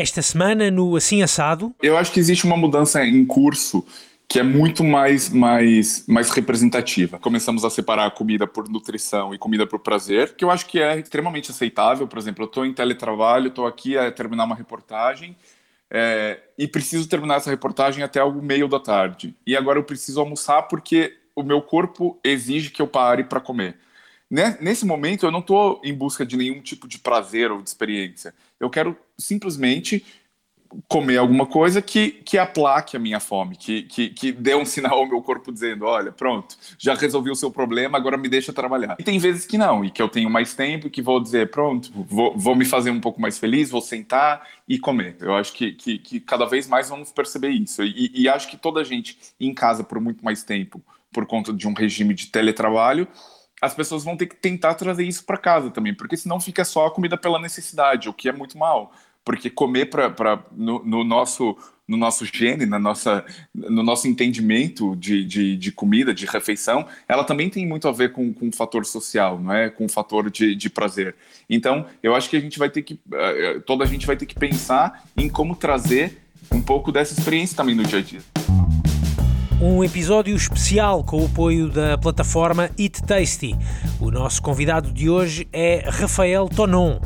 esta semana no Assim Assado? Eu acho que existe uma mudança em curso que é muito mais, mais, mais representativa. Começamos a separar comida por nutrição e comida por prazer, que eu acho que é extremamente aceitável. Por exemplo, eu estou em teletrabalho, estou aqui a terminar uma reportagem é, e preciso terminar essa reportagem até o meio da tarde. E agora eu preciso almoçar porque o meu corpo exige que eu pare para comer. Nesse momento, eu não estou em busca de nenhum tipo de prazer ou de experiência. Eu quero simplesmente comer alguma coisa que, que aplaque a minha fome, que, que, que dê um sinal ao meu corpo dizendo: olha, pronto, já resolvi o seu problema, agora me deixa trabalhar. E tem vezes que não, e que eu tenho mais tempo e que vou dizer: pronto, vou, vou me fazer um pouco mais feliz, vou sentar e comer. Eu acho que, que, que cada vez mais vamos perceber isso. E, e acho que toda a gente em casa por muito mais tempo, por conta de um regime de teletrabalho, as pessoas vão ter que tentar trazer isso para casa também, porque senão fica só a comida pela necessidade, o que é muito mal porque comer para no, no, nosso no nosso gene, na nossa, no nosso entendimento de, de, de, comida, de refeição, ela também tem muito a ver com, com o fator social, não é? Com o fator de, de prazer. Então, eu acho que a gente vai ter que, uh, toda a gente vai ter que pensar em como trazer um pouco dessa experiência também no dia a dia. Um episódio especial com o apoio da plataforma Eat Tasty. O nosso convidado de hoje é Rafael Tonon.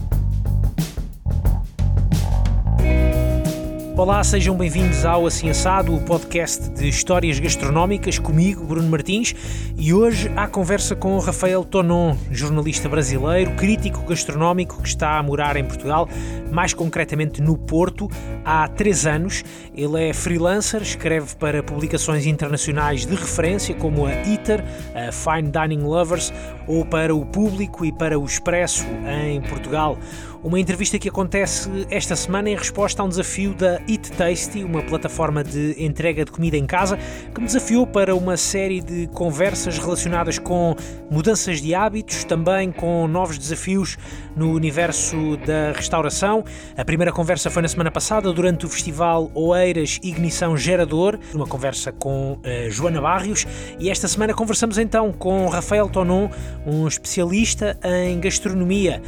Olá, sejam bem-vindos ao Assim Assado, o podcast de histórias gastronómicas, comigo, Bruno Martins, e hoje há conversa com o Rafael Tonon, jornalista brasileiro, crítico gastronómico que está a morar em Portugal, mais concretamente no Porto, há três anos. Ele é freelancer, escreve para publicações internacionais de referência como a ITER, a Fine Dining Lovers, ou para o Público e para o Expresso em Portugal. Uma entrevista que acontece esta semana em resposta a um desafio da Eat Tasty, uma plataforma de entrega de comida em casa, que me desafiou para uma série de conversas relacionadas com mudanças de hábitos, também com novos desafios no universo da restauração. A primeira conversa foi na semana passada, durante o festival Oeiras Ignição Gerador, uma conversa com uh, Joana Barrios, e esta semana conversamos então com Rafael Tonon, um especialista em gastronomia.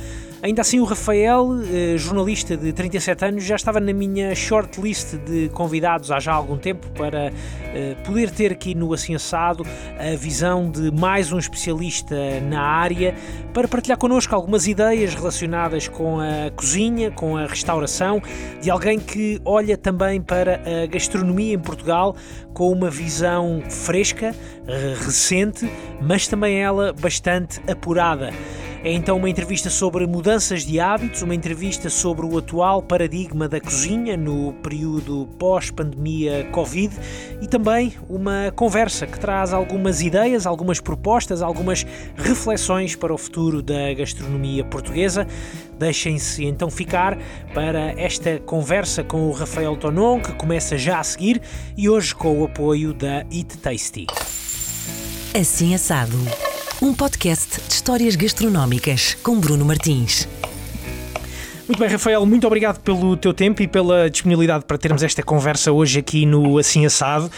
Ainda assim, o Rafael, eh, jornalista de 37 anos, já estava na minha shortlist de convidados há já algum tempo para eh, poder ter aqui no Assado a visão de mais um especialista na área para partilhar connosco algumas ideias relacionadas com a cozinha, com a restauração, de alguém que olha também para a gastronomia em Portugal com uma visão fresca, eh, recente, mas também ela bastante apurada. É então uma entrevista sobre mudanças de hábitos, uma entrevista sobre o atual paradigma da cozinha no período pós-pandemia Covid e também uma conversa que traz algumas ideias, algumas propostas, algumas reflexões para o futuro da gastronomia portuguesa. Deixem-se então ficar para esta conversa com o Rafael Tonon, que começa já a seguir e hoje com o apoio da Eat Tasty. Assim assado um podcast de histórias gastronómicas com Bruno Martins. Muito bem, Rafael, muito obrigado pelo teu tempo e pela disponibilidade para termos esta conversa hoje aqui no Assim Assado.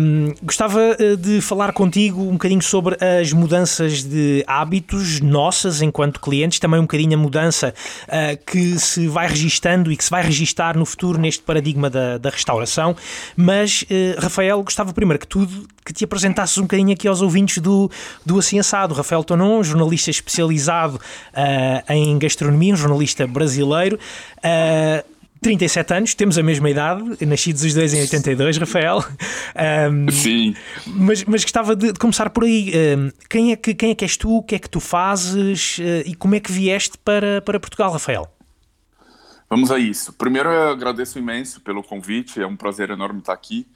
Um, gostava eh, de falar contigo um bocadinho sobre as mudanças de hábitos nossas enquanto clientes, também um bocadinho a mudança uh, que se vai registando e que se vai registar no futuro neste paradigma da, da restauração. Mas, uh, Rafael, gostava primeiro que tudo que te apresentasses um bocadinho aqui aos ouvintes do, do Assim Assado. Rafael Tonon, jornalista especializado uh, em gastronomia, um jornalista brasileiro. Uh, 37 anos, temos a mesma idade, nascidos os dois em 82, Rafael. Um, Sim. Mas, mas gostava de, de começar por aí. Um, quem, é que, quem é que és tu? O que é que tu fazes? Uh, e como é que vieste para, para Portugal, Rafael? Vamos a isso. Primeiro, eu agradeço imenso pelo convite, é um prazer enorme estar aqui.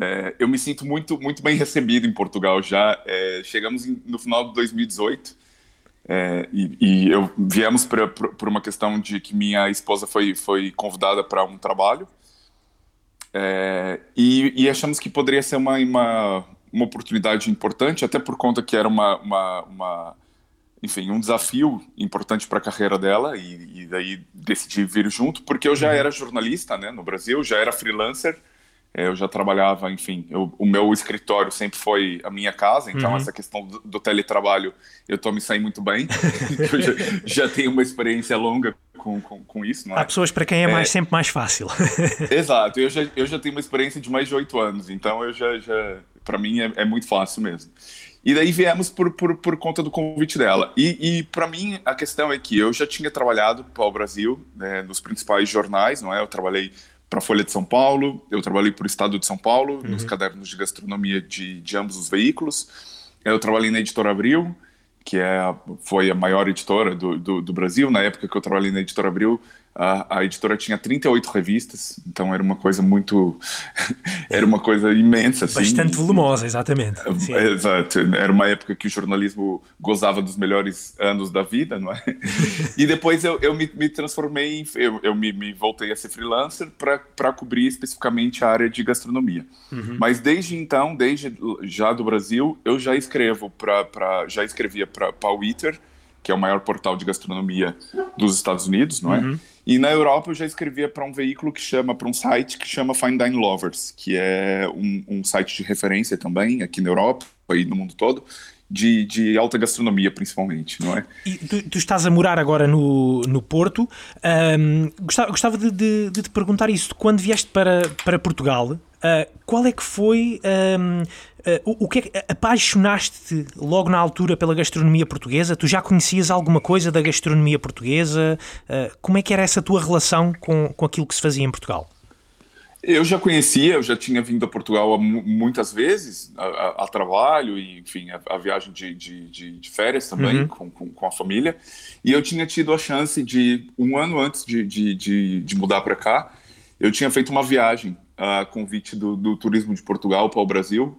É, eu me sinto muito, muito bem recebido em Portugal já. É, chegamos em, no final de 2018 é, e, e, eu viemos por uma questão de que minha esposa foi, foi convidada para um trabalho é, e, e, achamos que poderia ser uma, uma, uma, oportunidade importante, até por conta que era uma, uma, uma enfim, um desafio importante para a carreira dela e, e, daí decidi vir junto, porque eu já uhum. era jornalista né, no Brasil, já era freelancer eu já trabalhava, enfim, eu, o meu escritório sempre foi a minha casa, então uhum. essa questão do, do, teletrabalho eu estou me saindo muito bem, eu já, já, tenho uma experiência longa com, com, com isso. Há é? pessoas para quem é, mais, é, sempre mais fácil. Exato, eu já, eu já tenho uma experiência de mais de oito anos, então eu já, já para mim é, é, muito fácil mesmo. E daí viemos por, por, por conta do convite dela. E, e para mim a questão é que eu já tinha trabalhado para o Brasil, né, nos principais jornais, não é? Eu trabalhei para a Folha de São Paulo, eu trabalhei para o Estado de São Paulo, uhum. nos cadernos de gastronomia de, de ambos os veículos. Eu trabalhei na Editora Abril, que é foi a maior editora do, do, do, Brasil. Na época que eu trabalhei na Editora Abril, a, a, editora tinha 38 revistas, então era uma coisa muito. era uma coisa imensa. Assim. Bastante volumosa, exatamente. Sim. Exato. Era uma época que o jornalismo gozava dos melhores anos da vida, não é? e depois eu, eu me, me transformei, em, eu, eu me, me, voltei a ser freelancer para cobrir especificamente a área de gastronomia. Uhum. Mas desde então, desde já do Brasil, eu já escrevo para. já escrevia para o Twitter que é o maior portal de gastronomia dos Estados Unidos, não é? Uhum. E na Europa eu já escrevia para um veículo que chama, para um site que chama Fine Dine Lovers, que é um, um, site de referência também aqui na Europa e no mundo todo, de, de alta gastronomia principalmente, não é? E tu, tu estás a morar agora no, no Porto. Um, gostava, gostava de, de, de, te perguntar isso. Quando vieste para, para Portugal, Uh, qual é que foi um, uh, ah, o, o, que é que apaixonaste-te logo na altura pela gastronomia portuguesa? Tu já conhecias alguma coisa da gastronomia portuguesa? Uh, como é que era essa tua relação com, com aquilo que se fazia em Portugal? Eu já conhecia, eu já tinha vindo a Portugal muitas vezes a, a, a trabalho e, enfim, a, a viagem de, de, de, de, férias também uhum. com, com, com, a família. E eu tinha tido a chance de, um ano antes de, de, de, de mudar para cá, eu tinha feito uma viagem a convite do, do Turismo de Portugal para o Brasil,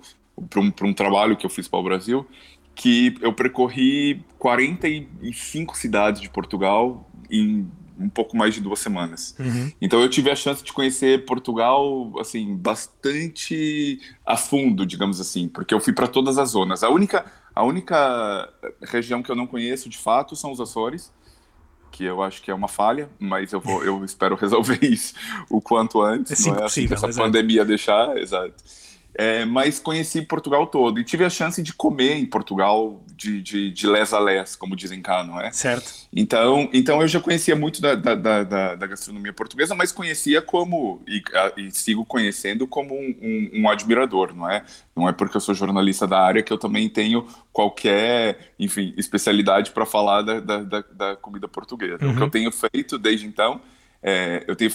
para um, um trabalho que eu fiz para o Brasil, que eu percorri 45 cidades de Portugal em um pouco mais de duas semanas. Uhum. Então eu tive a chance de conhecer Portugal assim bastante a fundo, digamos assim, porque eu fui para todas as zonas. A única a única região que eu não conheço de fato são os Açores que eu acho que é uma falha, mas eu vou, eu espero resolver isso o quanto antes, assim não é assim que essa exato. pandemia deixar, exato. É, mas conheci Portugal todo e tive a chance de comer em Portugal de, de, de les a les, como dizem cá, não é? Certo. Então, então eu já conhecia muito da, da, da, da gastronomia portuguesa, mas conhecia como, e, e sigo conhecendo como um, um, um, admirador, não é? Não é porque eu sou jornalista da área que eu também tenho qualquer, enfim, especialidade para falar da, da, da, comida portuguesa. Uhum. O que eu uhum. tenho feito desde então, é, eu tenho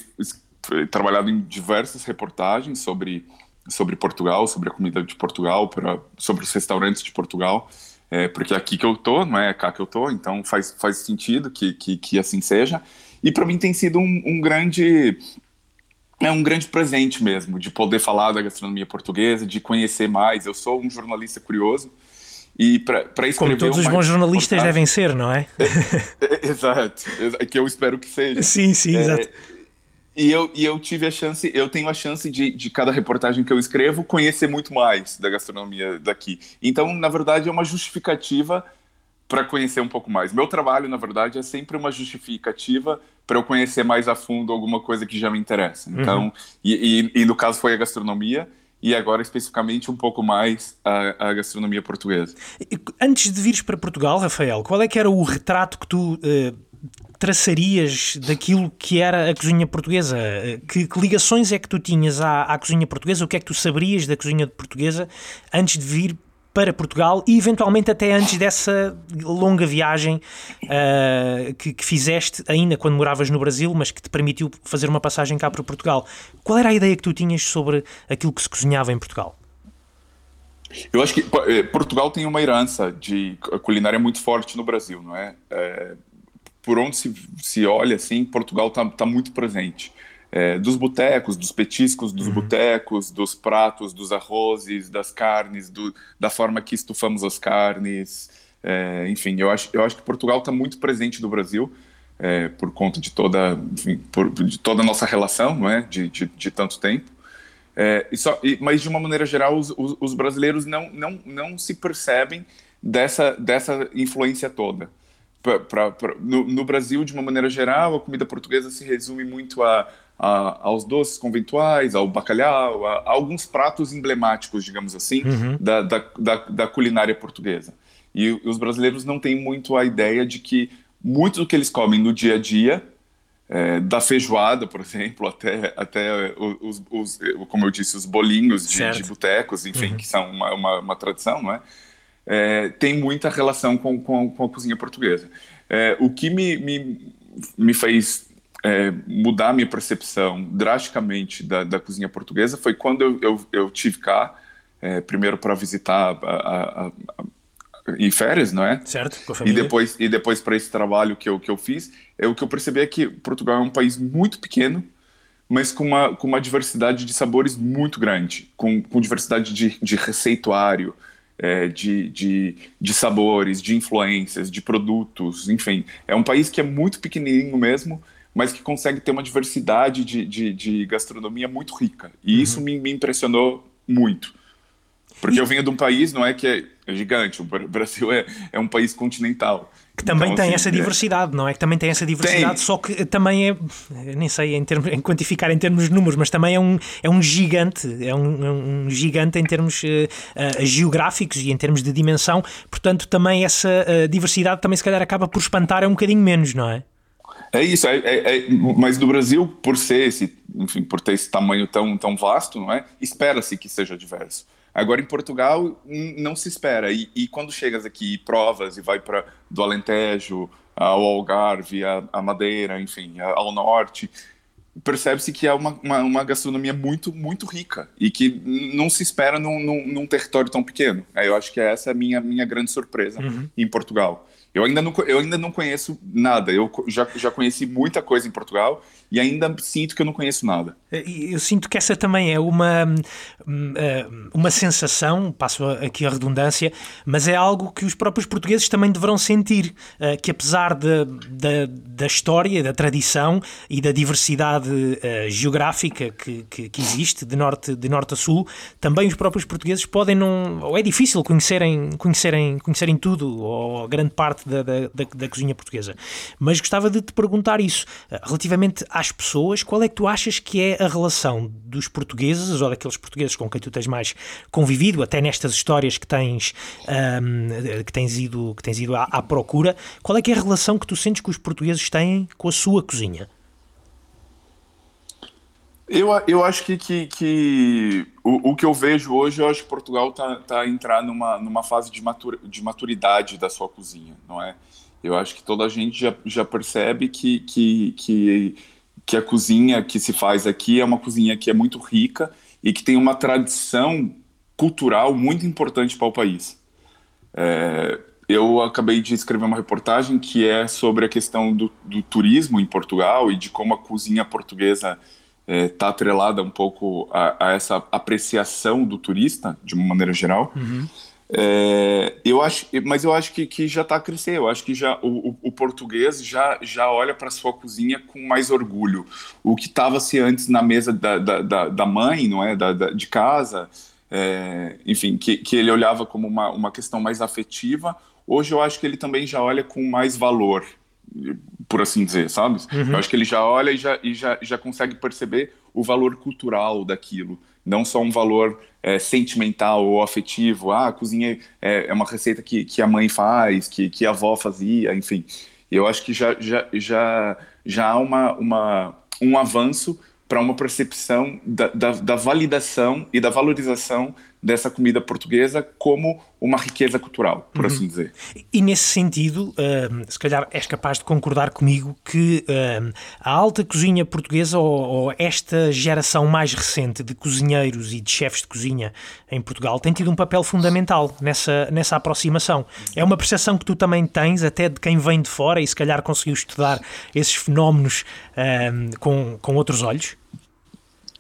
trabalhado em diversas reportagens sobre sobre Portugal, sobre a comida de Portugal, pra, sobre os restaurantes de Portugal, é, porque é aqui que eu tô, não é cá que eu tô, então faz, faz sentido que, que, que assim seja. E para mim tem sido um, um, grande é um grande presente mesmo de poder falar da gastronomia portuguesa, de conhecer mais. Eu sou um jornalista curioso. E para escrever Como todos os bons jornalistas devem ser, não é? é, é exato, é que eu espero que seja. Sim, sim, é, exato. E eu, e eu tive a chance, eu tenho a chance de, de cada reportagem que eu escrevo conhecer muito mais da gastronomia daqui. Então, na verdade, é uma justificativa para conhecer um pouco mais. Meu trabalho, na verdade, é sempre uma justificativa para eu conhecer mais a fundo alguma coisa que já me interessa. Uhum. Então, uhum. e, e, e, no caso foi a gastronomia e agora especificamente um pouco mais a, a, gastronomia portuguesa. Antes de vires para Portugal, Rafael, qual é que era o retrato que tu uh, traçarias daquilo que era a cozinha portuguesa? Que, que ligações é que tu tinhas à, à, cozinha portuguesa? O que é que tu saberias da cozinha portuguesa antes de vir para Portugal e eventualmente até antes dessa longa viagem uh, que, que, fizeste ainda quando moravas no Brasil, mas que te permitiu fazer uma passagem cá para Portugal. Qual era a ideia que tu tinhas sobre aquilo que se cozinhava em Portugal? Eu acho que eh, Portugal tem uma herança de culinária muito forte no Brasil, não é? é por onde se, se olha, assim, Portugal está tá muito presente. É, dos botecos, dos petiscos dos uhum. botecos, dos pratos, dos arrozes, das carnes, do, da forma que estufamos as carnes. É, enfim, eu acho, eu acho que Portugal está muito presente no Brasil é, por conta de toda, enfim, por, de toda a nossa relação, não é? de, de, de tanto tempo. É, e só, e, mas de uma maneira geral, os, os, os brasileiros não, não, não se percebem dessa, dessa influência toda. Pra, pra, pra, no, no, Brasil, de uma maneira geral, a comida portuguesa se resume muito a, a, aos doces conventuais, ao bacalhau, a, a alguns pratos emblemáticos, digamos assim, uhum. da, da, da, da, culinária portuguesa. E os brasileiros não têm muito a ideia de que muito do que eles comem no dia a dia, é, da feijoada, por exemplo, até, até os, os, como eu disse, os bolinhos de, de botecos, enfim, uhum. que são uma, uma, uma, tradição, não é? É? tem muita relação com, com, com a cozinha portuguesa. É, o que me, me, me fez é, mudar minha percepção drasticamente da, da cozinha portuguesa foi quando eu, eu, eu tive cá, é, primeiro para visitar a, a, a, em férias, não é? Certo, com a família. E depois, e depois para esse trabalho que eu, que eu fiz, é, o que eu percebi é que Portugal é um país muito pequeno, mas com uma, com uma diversidade de sabores muito grande, com, com diversidade de, de receituário, é, de, de, de sabores, de influências, de produtos, enfim. É um país que é muito pequenininho mesmo, mas que consegue ter uma diversidade de, de, de gastronomia muito rica. E uhum. isso me, me, impressionou muito. Porque e... eu venho de um país, não é que é, gigante, o Brasil é, é um país continental. Que também então, tem assim, essa é diversidade, não é? Que também tem essa diversidade, tem. só que também é, nem sei em, termos, em quantificar em termos de números, mas também é um, é um gigante, é um, é um gigante em termos uh, uh, geográficos e em termos de dimensão, portanto também essa uh, diversidade também se calhar acaba por espantar é um bocadinho menos, não é? É isso, é, é, é, mas no Brasil, por ser esse, enfim, por ter esse tamanho tão, tão vasto, não é? Espera-se que seja diverso. Agora em Portugal não se espera. E, e quando chegas aqui e provas e vai para do Alentejo ao Algarve, a, a Madeira, enfim, ao norte, percebe-se que é uma, uma, uma, gastronomia muito, muito rica e que não se espera num, num, num território tão pequeno. Eu acho que essa é a minha, minha grande surpresa uhum. em Portugal. Eu ainda não, eu ainda não conheço nada. Eu já, já conheci muita coisa em Portugal e ainda sinto que eu não conheço nada. Eu sinto que essa também é uma, hum, é, uma sensação, passo aqui a redundância, mas é algo que os próprios portugueses também deverão sentir, é, que apesar de, de, da história, da tradição e da diversidade geográfica que, que, que, existe de norte, de norte a sul, também os próprios portugueses podem não, ou é difícil conhecerem, conhecerem, conhecerem tudo, ou grande parte da, da, da, da cozinha portuguesa. Mas gostava de te perguntar isso, eh, relativamente às pessoas, qual é que tu achas que é a relação dos portugueses, ou daqueles portugueses com quem tu tens mais convivido, até nestas histórias que tens, um, que tens ido, que tens ido à, à procura, qual é que é a relação que tu sentes que os portugueses têm com a sua cozinha? Eu, eu acho que, que, que o, o, que eu vejo hoje, eu acho que Portugal está tá a entrar numa, numa fase de, de maturidade da sua cozinha, não é? Eu acho que toda a gente já, já percebe que, que, que, que a cozinha que se faz aqui é uma cozinha que é muito rica e que tem uma tradição cultural muito importante para o país. É, eu acabei de escrever uma reportagem que é sobre a questão do, do turismo em Portugal e de como a cozinha portuguesa está é, tá atrelada um pouco a, a, essa apreciação do turista, de uma maneira geral. Uhum. É, eu acho, mas eu acho que, que já está a crescer. Eu acho que já o, o português já, já olha para sua cozinha com mais orgulho. O que estava se antes na mesa da, da, da, mãe, não é, da, da de casa, é, enfim, que, que ele olhava como uma, uma questão mais afetiva. Hoje eu acho que ele também já olha com mais valor por assim dizer, sabe? Uhum. Eu acho que ele já olha e já, e já, já consegue perceber o valor cultural daquilo, não só um valor é, sentimental ou afetivo. Ah, a cozinha é, é, uma receita que, que a mãe faz, que, que a avó fazia, enfim. Eu acho que já, já, já, já há uma, uma, um avanço para uma percepção da, da, da, validação e da valorização dessa comida portuguesa como uma riqueza cultural, por uhum. assim dizer. E nesse sentido, uh, se calhar és capaz de concordar comigo que uh, a alta cozinha portuguesa ou, ou, esta geração mais recente de cozinheiros e de chefes de cozinha em Portugal tem tido um papel fundamental nessa, nessa aproximação. É uma percepção que tu também tens, até de quem vem de fora e se calhar conseguiu estudar esses fenómenos uh, com, com outros olhos?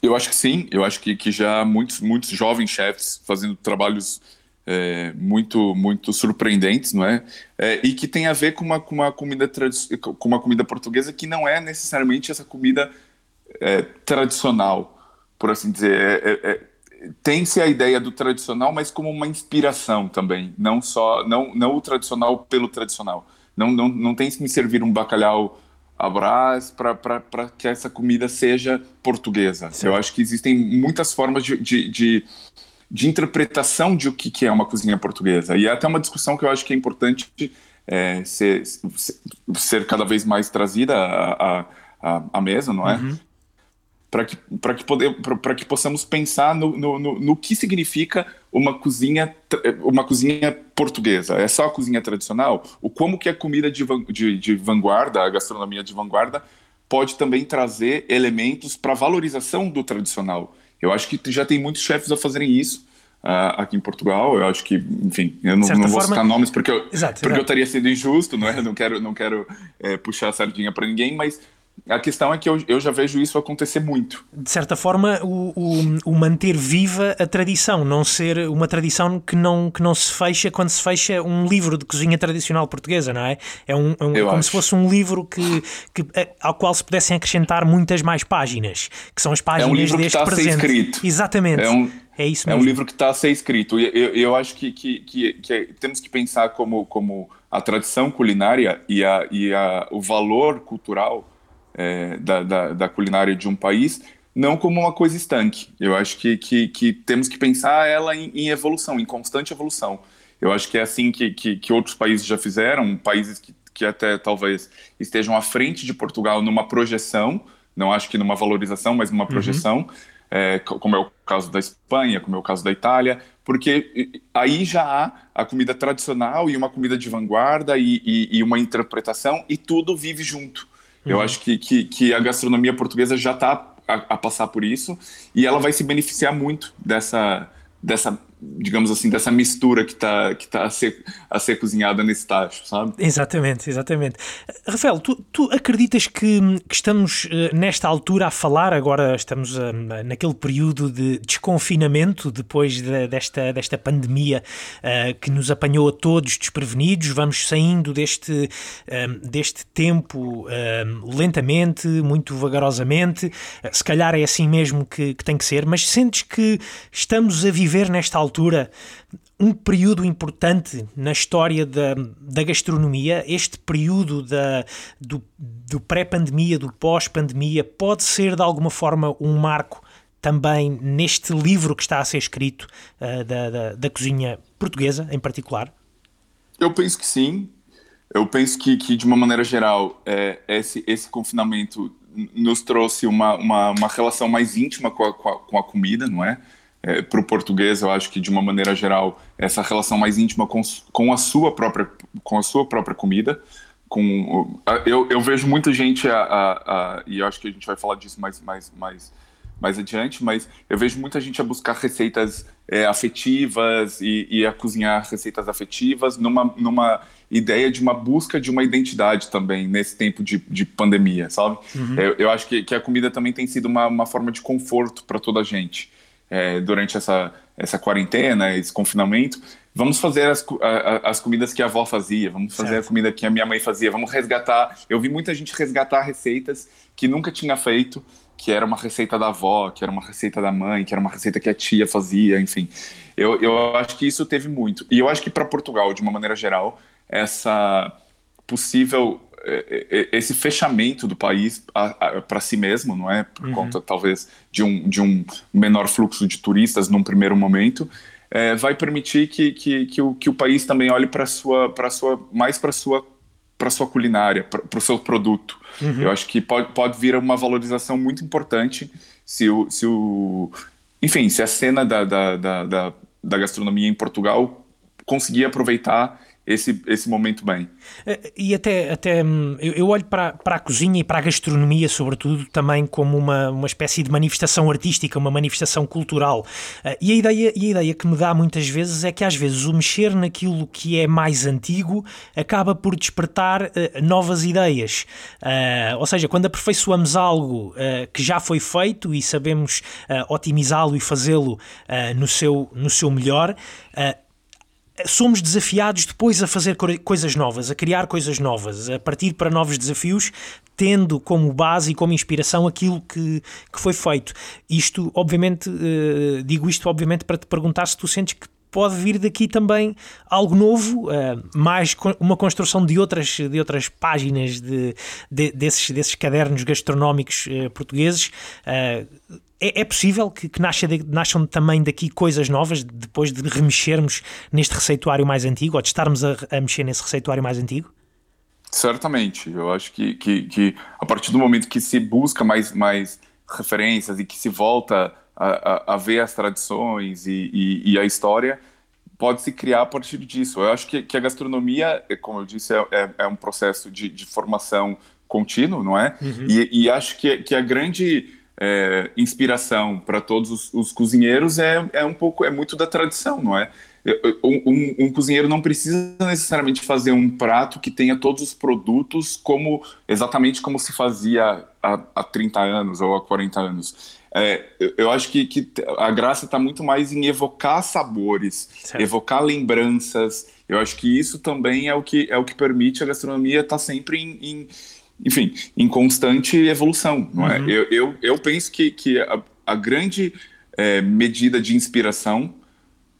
Eu acho que sim, eu acho que, que já há muitos, muitos jovens chefs fazendo trabalhos é, muito muito surpreendentes, não é? é? E que tem a ver com uma, com uma comida com uma comida portuguesa que não é necessariamente essa comida é, tradicional, por assim dizer. É, é, é, tem-se a ideia do tradicional, mas como uma inspiração também, não só não não o tradicional pelo tradicional. Não não, não tem que me servir um bacalhau a Brás para que essa comida seja portuguesa. Sim. Eu acho que existem muitas formas de, de, de, de interpretação de o que, que é uma cozinha portuguesa. E é até uma discussão que eu acho que é importante é, ser, ser cada vez mais trazida à, à, à mesa, não é? Uhum para que, que, poder, que possamos pensar no, no, no, no, que significa uma cozinha, uma cozinha portuguesa. É só a cozinha tradicional? O como que a comida de, de, de vanguarda, a gastronomia de vanguarda, pode também trazer elementos para valorização do tradicional. Eu acho que já tem muitos chefes a fazerem isso. Uh, aqui em Portugal. Eu acho que, enfim, eu não, não vou forma... citar nomes porque, eu, exato, porque exato. eu estaria sendo injusto, não é? Não quero, não quero é, puxar a sardinha para ninguém, mas a questão é que eu, eu já vejo isso acontecer muito. De certa forma, o, o, o, manter viva a tradição, não ser uma tradição que não, que não se fecha quando se fecha um livro de cozinha tradicional portuguesa, não é? É um, é um como acho. se fosse um livro que, que, ao qual se pudessem acrescentar muitas mais páginas, que são as páginas é um livro deste que está presente. A ser escrito. Exatamente. É um, é isso mesmo. É um livro que está a ser escrito. E eu, eu acho que, que, que, que, temos que pensar como, como a tradição culinária e, a, e a, o valor cultural é, da, da, da, culinária de um país, não como uma coisa estanque. Eu acho que, que, que temos que pensar ela em, em, evolução, em constante evolução. Eu acho que é assim que, que, que outros países já fizeram, países que, que até talvez estejam à frente de Portugal numa projeção, não acho que numa valorização, mas numa uhum. projeção, uhum. é, como é o caso da Espanha, como é o caso da Itália, porque aí já há a comida tradicional e uma comida de vanguarda e, e, e uma interpretação, e tudo vive junto. Uhum. Eu acho que, que, que, a gastronomia portuguesa já está a, a, passar por isso e ela vai se beneficiar muito dessa, dessa digamos assim, dessa mistura que está que tá a, ser, a ser cozinhada nesse tacho, sabe? Exatamente, exatamente. Rafael, tu, tu acreditas que, que estamos uh, nesta altura a falar, agora estamos uh, naquele período de desconfinamento depois de, desta, desta pandemia uh, que nos apanhou a todos desprevenidos, vamos saindo deste, deste tempo lentamente, muito vagarosamente, se calhar é assim mesmo que, que tem que ser, mas sentes que estamos a viver nesta altura altura um período importante na história da, da gastronomia, este período da, do, do pré-pandemia, do pós-pandemia, pode ser de alguma forma um marco também neste livro que está a ser escrito uh, da, da, da, cozinha portuguesa, em particular? Eu penso que sim. Eu penso que, que de uma maneira geral, é, esse, esse confinamento nos trouxe uma, uma, uma relação mais íntima com a, com a, com a comida, não é? É, para o português, eu acho que de uma maneira geral essa relação mais íntima com, com a sua própria com a sua própria comida, com eu, eu vejo muita gente a, a, a, e eu acho que a gente vai falar disso mais mais mais mais adiante, mas eu vejo muita gente a buscar receitas é, afetivas e, e, a cozinhar receitas afetivas numa, numa ideia de uma busca de uma identidade também nesse tempo de, de pandemia, sabe? Uhum. Eu, eu, acho que, que a comida também tem sido uma, uma forma de conforto para toda a gente é, durante essa, essa quarentena, esse confinamento, vamos fazer as, a, as comidas que a avó fazia, vamos fazer certo. a comida que a minha mãe fazia, vamos resgatar. Eu vi muita gente resgatar receitas que nunca tinha feito, que era uma receita da avó, que era uma receita da mãe, que era uma receita que a tia fazia, enfim. Eu, eu acho que isso teve muito. E eu acho que para Portugal, de uma maneira geral, essa possível esse fechamento do país para si mesmo, não é? Por uhum. conta, talvez, de um, de um menor fluxo de turistas num primeiro momento, é, vai permitir que, que, que, o, que o país também olhe para sua, para sua, mais para sua para sua culinária, para o seu produto. Uhum. Eu acho que pode, pode vir uma valorização muito importante se o, se o enfim, se a cena da, da, da, da, da gastronomia em Portugal conseguir aproveitar esse, esse momento bem. Eh, e até, até hum, eu olho para, para a cozinha e para a gastronomia, sobretudo, também como uma, uma espécie de manifestação artística, uma manifestação cultural. Eh, e a, ideia, e a ideia que me dá muitas vezes é que às vezes o mexer naquilo que é mais antigo acaba por despertar uh, novas ideias. Ou seja, quando aperfeiçoamos algo que já foi feito e sabemos otimizá-lo e fazê-lo no, seu, no seu melhor, somos desafiados depois a fazer coisas novas, a criar coisas novas, a partir para novos desafios, tendo como base e como inspiração aquilo que, que foi feito. Isto, obviamente, uh, digo isto obviamente para te perguntar se tu sentes que pode vir daqui também algo novo, uh, mais uma construção de outras, de outras páginas de, de desses, desses cadernos gastronómicos uh, portugueses. Uh, é, é, possível que, que nasça de, nasçam também daqui coisas novas depois de remexermos neste receituário mais antigo ou de estarmos a, a mexer nesse receituário mais antigo? Certamente. Eu acho que, que, que, a partir do momento que se busca mais, mais referências e que se volta a, a, a ver as tradições e, e, e a história, pode se criar a partir disso. Eu acho que, que a gastronomia, é, como eu disse, é, é, é um processo de, de, formação contínuo, não é? Uhum. E, e, acho que, que a grande é, inspiração para todos os, os, cozinheiros é, é um pouco, é muito da tradição, não é? Um, um, um, cozinheiro não precisa necessariamente fazer um prato que tenha todos os produtos como exatamente como se fazia há, há 30 anos ou há 40 anos. É, eu acho que, que a graça está muito mais em evocar sabores, certo. evocar lembranças. Eu acho que isso também é o que, é o que permite a gastronomia estar tá sempre em, em, enfim, em constante evolução. Não é? Uhum. eu, eu, eu penso que, que a, a grande é, medida de inspiração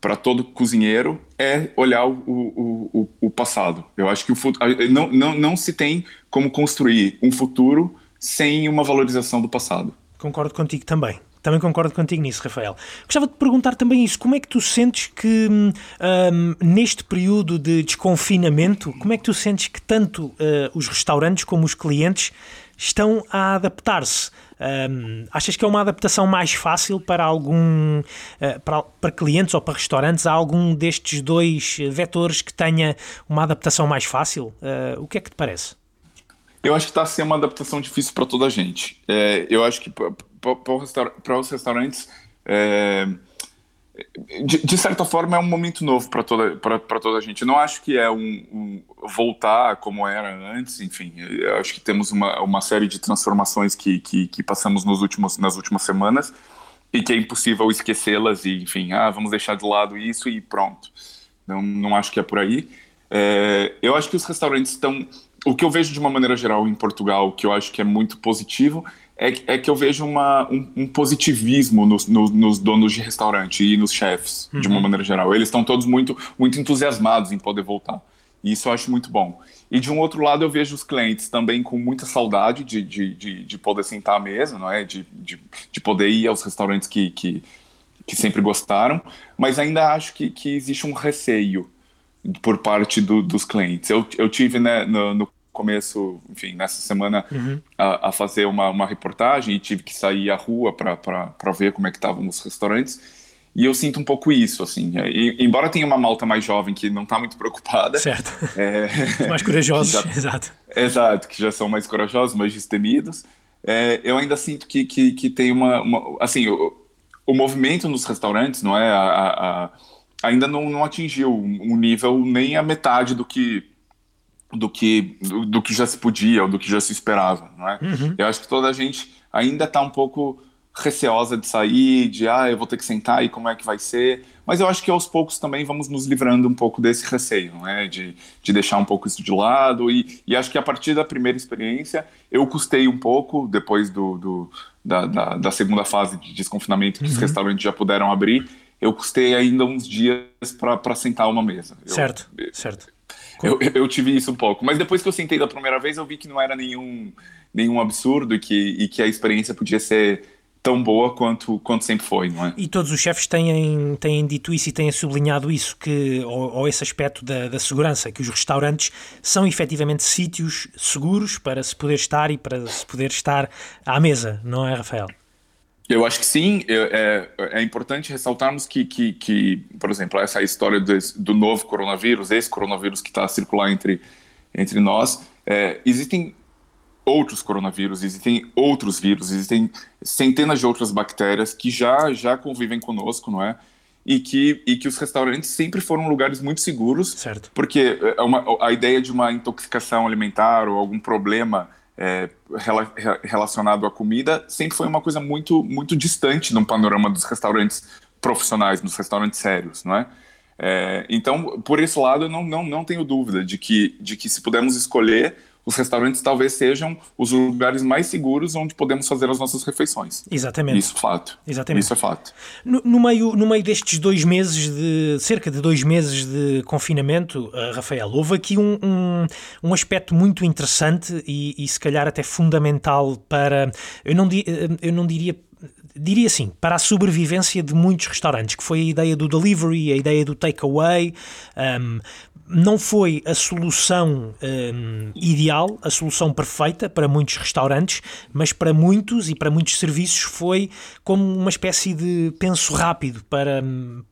para todo cozinheiro é olhar o, o, o, o, passado. Eu acho que o futuro, não, não, não se tem como construir um futuro sem uma valorização do passado. Concordo contigo também. Também concordo contigo nisso, Rafael. Gostava de perguntar também isso: como é que tu sentes que, um, neste período de desconfinamento, como é que tu sentes que tanto uh, os restaurantes como os clientes estão a adaptar-se? Um, achas que é uma adaptação mais fácil para algum uh, para, para, clientes ou para restaurantes? Há algum destes dois vetores que tenha uma adaptação mais fácil? Uh, o que é que te parece? Eu acho que está ser uma adaptação difícil para toda a gente. É, eu acho que para os restaurantes, é, de, de, certa forma, é um momento novo para toda, toda a gente. Eu não acho que é um, um, voltar como era antes, enfim. Eu acho que temos uma, uma série de transformações que, que, que passamos nos últimos, nas últimas semanas e que é impossível esquecê-las e, enfim, ah, vamos deixar de lado isso e pronto. Não, não acho que é por aí. É, eu acho que os restaurantes estão o que eu vejo de uma maneira geral em Portugal, que eu acho que é muito positivo, é, é que eu vejo uma, um, um positivismo nos, no, nos donos de restaurante e nos chefes, uhum. de uma uhum. maneira geral. Eles estão todos muito, muito entusiasmados em poder voltar. E isso eu acho muito bom. E de um outro lado, eu vejo os clientes também com muita saudade de, de, de, de poder sentar à mesa, não é? de, de, de poder ir aos restaurantes que, que, que sempre gostaram, mas ainda acho que, que existe um receio por parte do, dos clientes. Eu, eu tive né, no, no começo, enfim, nessa semana uhum. a, a, fazer uma, uma reportagem e tive que sair à rua para ver como é que estavam os restaurantes. E eu sinto um pouco isso, assim. É, e, embora tenha uma malta mais jovem que não está muito preocupada. Certo. É, mais corajosos, já, exato. Exato, que já são mais corajosos, mais destemidos. É, eu ainda sinto que, que, que tem uma, uma assim, o, o, movimento nos restaurantes, não é, a, a, ainda não, não atingiu um nível nem a metade do que do que, do, do, que já se podia ou do que já se esperava, não é? Uhum. Eu acho que toda a gente ainda está um pouco receosa de sair, de ah, eu vou ter que sentar e como é que vai ser. Mas eu acho que aos poucos também vamos nos livrando um pouco desse receio, né? De, de deixar um pouco isso de lado. E, e acho que a partir da primeira experiência, eu custei um pouco, depois do, do da, da, da, segunda fase de desconfinamento, que uhum. os restaurantes já puderam abrir, eu custei ainda uns dias para sentar uma mesa. Certo, eu, certo. Eu, eu, tive isso um pouco. Mas depois que eu sentei da primeira vez, eu vi que não era nenhum, nenhum absurdo e que, e que a experiência podia ser tão boa quanto, quanto sempre foi, não é? E todos os chefes têm, têm dito isso e têm sublinhado isso, que, ou, ou esse aspecto da, da, segurança, que os restaurantes são efetivamente sítios seguros para se poder estar e para se poder estar à mesa, não é, Rafael? Eu acho que sim. É, é importante ressaltarmos que, que, que, por exemplo, essa história do, do novo coronavírus, esse coronavírus que está a circular entre, entre nós, é, existem outros coronavírus, existem outros vírus, existem centenas de outras bactérias que já, já convivem conosco, não é? E que, e que os restaurantes sempre foram lugares muito seguros, certo. porque é uma, a ideia de uma intoxicação alimentar ou algum problema é, rela relacionado à comida sempre foi uma coisa muito, muito distante no panorama dos restaurantes profissionais, dos restaurantes sérios, não é? é? então, por esse lado, eu não, não, não tenho dúvida de que, de que se pudermos escolher, os restaurantes talvez sejam os lugares mais seguros onde podemos fazer as nossas refeições. Exatamente. Isso é fato. Exatamente. Isso é fato. No, no meio, no meio destes dois meses de cerca de dois meses de confinamento, uh, Rafael, houve aqui um, um, um aspecto muito interessante e, e, se calhar até fundamental para eu não, eh, eu não diria diria assim, para a sobrevivência de muitos restaurantes, que foi a ideia do delivery, a ideia do takeaway. Um, não foi a solução um, ideal, a solução perfeita para muitos restaurantes, mas para muitos e para muitos serviços foi como uma espécie de penso rápido para,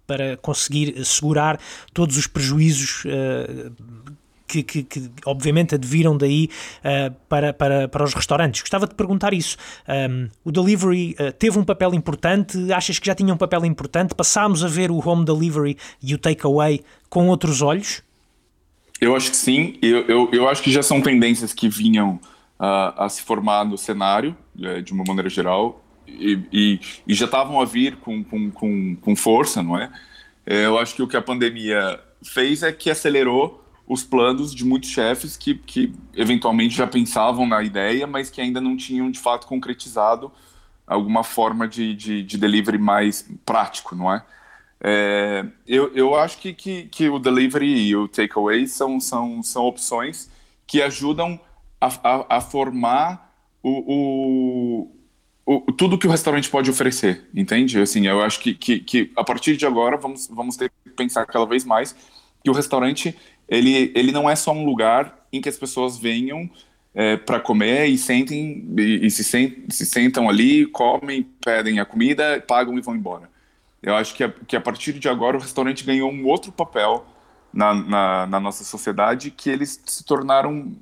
para conseguir assegurar todos os prejuízos uh, que, que, que, obviamente adviram daí uh, para, para, para os restaurantes. Gostava de perguntar isso. Um, o delivery uh, teve um papel importante? Achas que já tinha um papel importante? Passámos a ver o home delivery e o takeaway com outros olhos? Eu acho que sim. Eu, eu, eu acho que já são tendências que vinham uh, a se formar no cenário, uh, de uma maneira geral, e, e, e já estavam a vir com, com, com, com força, não é? Eu acho que o que a pandemia fez é que acelerou os planos de muitos chefes que, que eventualmente já pensavam na ideia, mas que ainda não tinham de fato concretizado alguma forma de, de, de delivery mais prático, não é? é eu, eu acho que, que, que, o delivery e o takeaway são, são, são opções que ajudam a, a, a formar o, o, o, tudo que o restaurante pode oferecer, entende? Assim, eu acho que, que, que a partir de agora vamos, vamos ter que pensar cada vez mais que o restaurante ele, ele não é só um lugar em que as pessoas venham é, para comer e sentem e, e se, sent, se, sentam ali, comem, pedem a comida, pagam e vão embora. Eu acho que a, que a partir de agora o restaurante ganhou um outro papel na, na, na nossa sociedade, que eles se tornaram,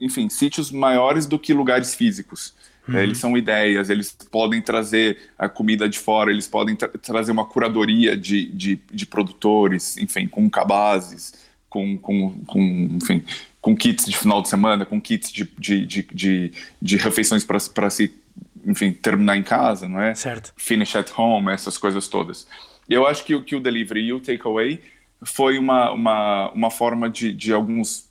enfim, sítios maiores do que lugares físicos. Uhum. Eles são ideias, eles podem trazer a comida de fora, eles podem tra trazer uma curadoria de, de, de, produtores, enfim, com cabazes, com, com, com, enfim, com kits de final de semana, com kits de, de, de, de, de refeições para se enfim, terminar em casa, não é? Certo. Finish at home, essas coisas todas. Eu acho que, que o delivery e o takeaway foi uma, uma, uma forma de, de alguns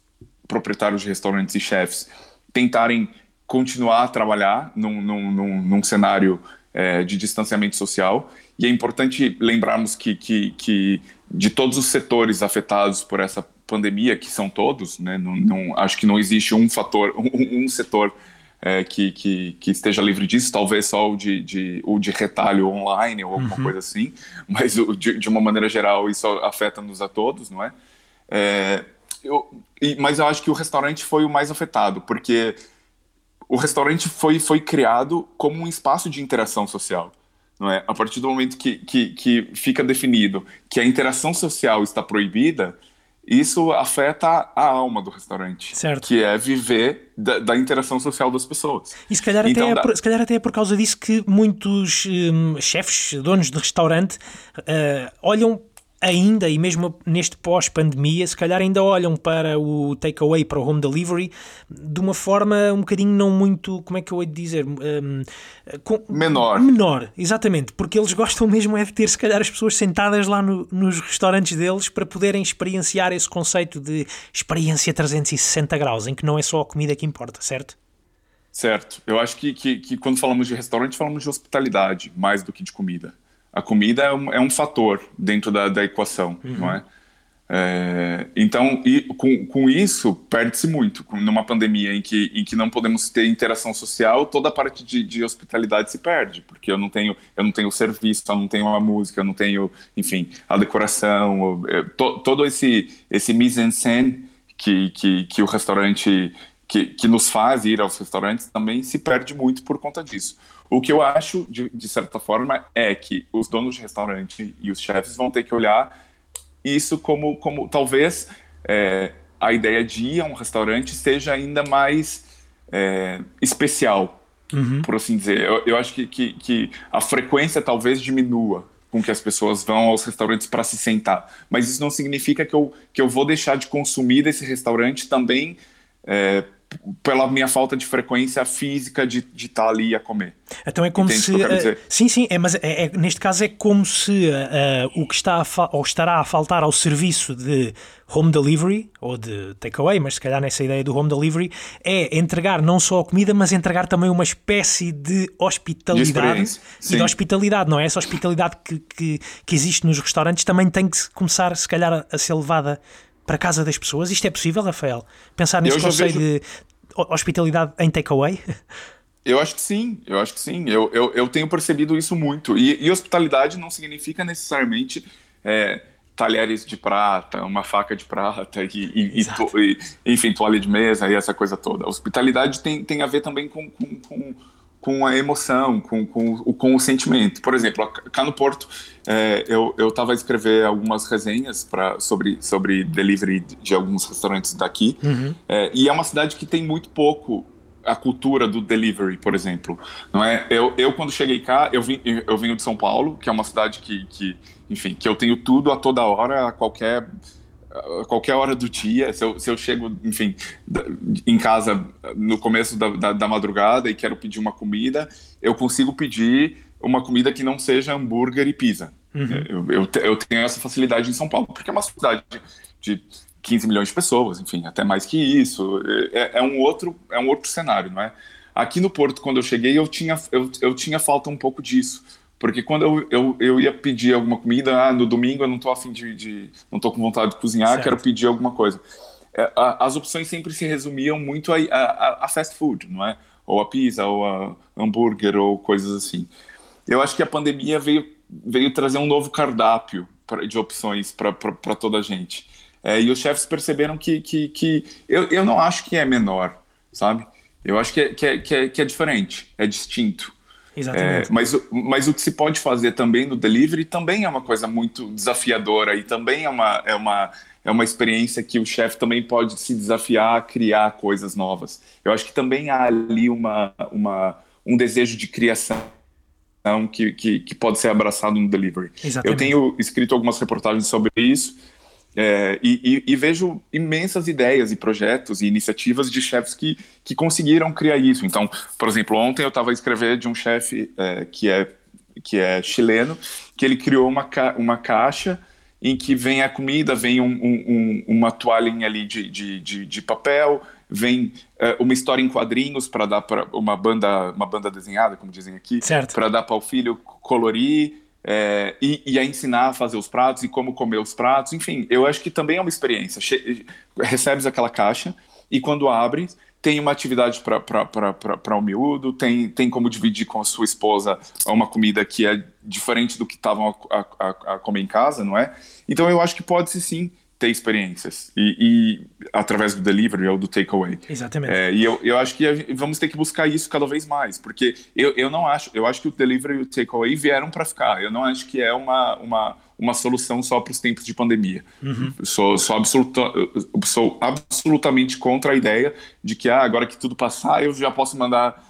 proprietários de restaurantes e chefs tentarem continuar a trabalhar num, num, num, num cenário é, de distanciamento social. E é importante lembrarmos que, que, que de todos os setores afetados por essa pandemia, que são todos, né, não, não acho que não existe um fator, um, um setor é, que, que, que, esteja livre disso, talvez só o de, de, o de retalho online ou alguma uhum. coisa assim, mas de, de, uma maneira geral isso afeta-nos a todos, não é? é eu, e, mas eu acho que o restaurante foi o mais afetado, porque o restaurante foi, foi criado como um espaço de interação social não é? A partir do momento que, que, que fica definido que a interação social está proibida, isso afeta a alma do restaurante, certo. que é viver da, da, interação social das pessoas. E se calhar, então, até é por, se calhar até é por causa disso que muitos hum, chefes, donos de restaurante, uh, olham ainda, e mesmo neste pós-pandemia, se calhar ainda olham para o takeaway, para o home delivery, de uma forma um bocadinho não muito, como é que eu hei de dizer? Um, com, menor. Menor, exatamente, porque eles gostam mesmo é de ter, se calhar, as pessoas sentadas lá no, nos restaurantes deles para poderem experienciar esse conceito de experiência 360 graus, em que não é só a comida que importa, certo? Certo. Eu acho que, que, que quando falamos de restaurante, falamos de hospitalidade mais do que de comida a comida é um, é um fator dentro da, da equação, uhum. não é? é? então, e, com, com isso, perde-se muito. Numa pandemia em que, em que não podemos ter interação social, toda a parte de, de hospitalidade se perde, porque eu não tenho eu não tenho o serviço, eu não tenho a música, eu não tenho, enfim, a decoração, eu, to, todo esse, esse mise-en-scène que, que, que o restaurante, que, que nos faz ir aos restaurantes, também se perde muito por conta disso. O que eu acho, de, de certa forma, é que os donos de restaurante e os chefes vão ter que olhar isso como, como talvez é, a ideia de ir a um restaurante seja ainda mais é, especial, uhum. por assim dizer. Eu, eu acho que, que, que, a frequência talvez diminua com que as pessoas vão aos restaurantes para se sentar. Mas isso não significa que eu, que eu vou deixar de consumir desse restaurante também é, pela minha falta de frequência física de estar tá ali a comer. Então é como Entende se. Uh, sim, sim, é, mas é, é, neste caso é como se uh, o que está a ou estará a faltar ao serviço de home delivery ou de takeaway, mas se calhar nessa ideia do home delivery, é entregar não só a comida, mas entregar também uma espécie de hospitalidade. De e de hospitalidade, não é? Essa hospitalidade que, que, que existe nos restaurantes também tem que começar, se calhar, a ser levada para a casa das pessoas? Isto é possível, Rafael? Pensar neste conceito vejo... de hospitalidade em takeaway? Eu acho que sim, eu acho que sim. Eu, eu, eu tenho percebido isso muito. E, e hospitalidade não significa necessariamente é, talheres de prata, uma faca de prata, e, e, e, enfim, toalha de mesa e essa coisa toda. Hospitalidade tem, tem a ver também com, com, com com a emoção, com, com, com o sentimento. Por exemplo, cá no Porto, é, eu estava a escrever algumas resenhas pra, sobre, sobre delivery de alguns restaurantes daqui, uhum. é, e é uma cidade que tem muito pouco a cultura do delivery, por exemplo. Não é? Eu, eu quando cheguei cá, eu vim, eu venho de São Paulo, que é uma cidade que, que, enfim, que eu tenho tudo a toda hora, a qualquer a qualquer hora do dia, se eu, se eu chego, enfim, em casa no começo da, da, da, madrugada e quero pedir uma comida, eu consigo pedir uma comida que não seja hambúrguer e pizza. Uhum. Eu, eu, eu, tenho essa facilidade em São Paulo, porque é uma cidade de 15 milhões de pessoas, enfim, até mais que isso. É, é um, outro, é um outro cenário, não é? Aqui no Porto, quando eu cheguei, eu tinha, eu, eu tinha falta um pouco disso porque quando eu, eu, eu ia pedir alguma comida, ah, no domingo eu não estou afim de, de, não estou com vontade de cozinhar, certo. quero pedir alguma coisa. É, a, as opções sempre se resumiam muito a, a, a, fast food, não é? Ou a pizza, ou a hambúrguer, ou coisas assim. Eu acho que a pandemia veio, veio trazer um novo cardápio pra, de opções para toda a gente. É, e os chefes perceberam que, que, que eu, eu não acho que é menor, sabe? Eu acho que é, que é, que é, que é diferente, é distinto. Exatamente. É, mas, mas o que se pode fazer também no delivery também é uma coisa muito desafiadora e também é uma, é uma, é uma experiência que o chefe também pode se desafiar a criar coisas novas. Eu acho que também há ali uma, uma, um desejo de criação que, que, que pode ser abraçado no delivery. Exatamente. Eu tenho escrito algumas reportagens sobre isso é, e, e, e, vejo imensas ideias e projetos e iniciativas de chefes que, que conseguiram criar isso. Então, por exemplo, ontem eu estava a escrever de um chefe é, que, é, que é chileno, que ele criou uma, ca uma caixa em que vem a comida, vem um, um, uma toalhinha ali de, de, de, de papel, vem uh, uma história em quadrinhos para dar para uma banda, uma banda desenhada, como dizem aqui, para dar para o filho colorir é, e, e, a ensinar a fazer os pratos e como comer os pratos. Enfim, eu acho que também é uma experiência. Che recebes aquela caixa e quando abre, tem uma atividade para o miúdo, tem, tem como dividir com a sua esposa uma comida que é diferente do que estavam a, a, a, comer em casa, não é? Então eu acho que pode-se sim ter experiências e, e, através do delivery ou do takeaway. Exatamente. É, e eu, eu acho que vamos ter que buscar isso cada vez mais, porque eu, eu não acho, eu acho que o delivery e o takeaway vieram para ficar. Eu não acho que é uma, uma, uma solução só para os tempos de pandemia. Uhum. Sou, sou, absoluta, sou absolutamente contra a ideia de que ah, agora que tudo passar, eu já posso mandar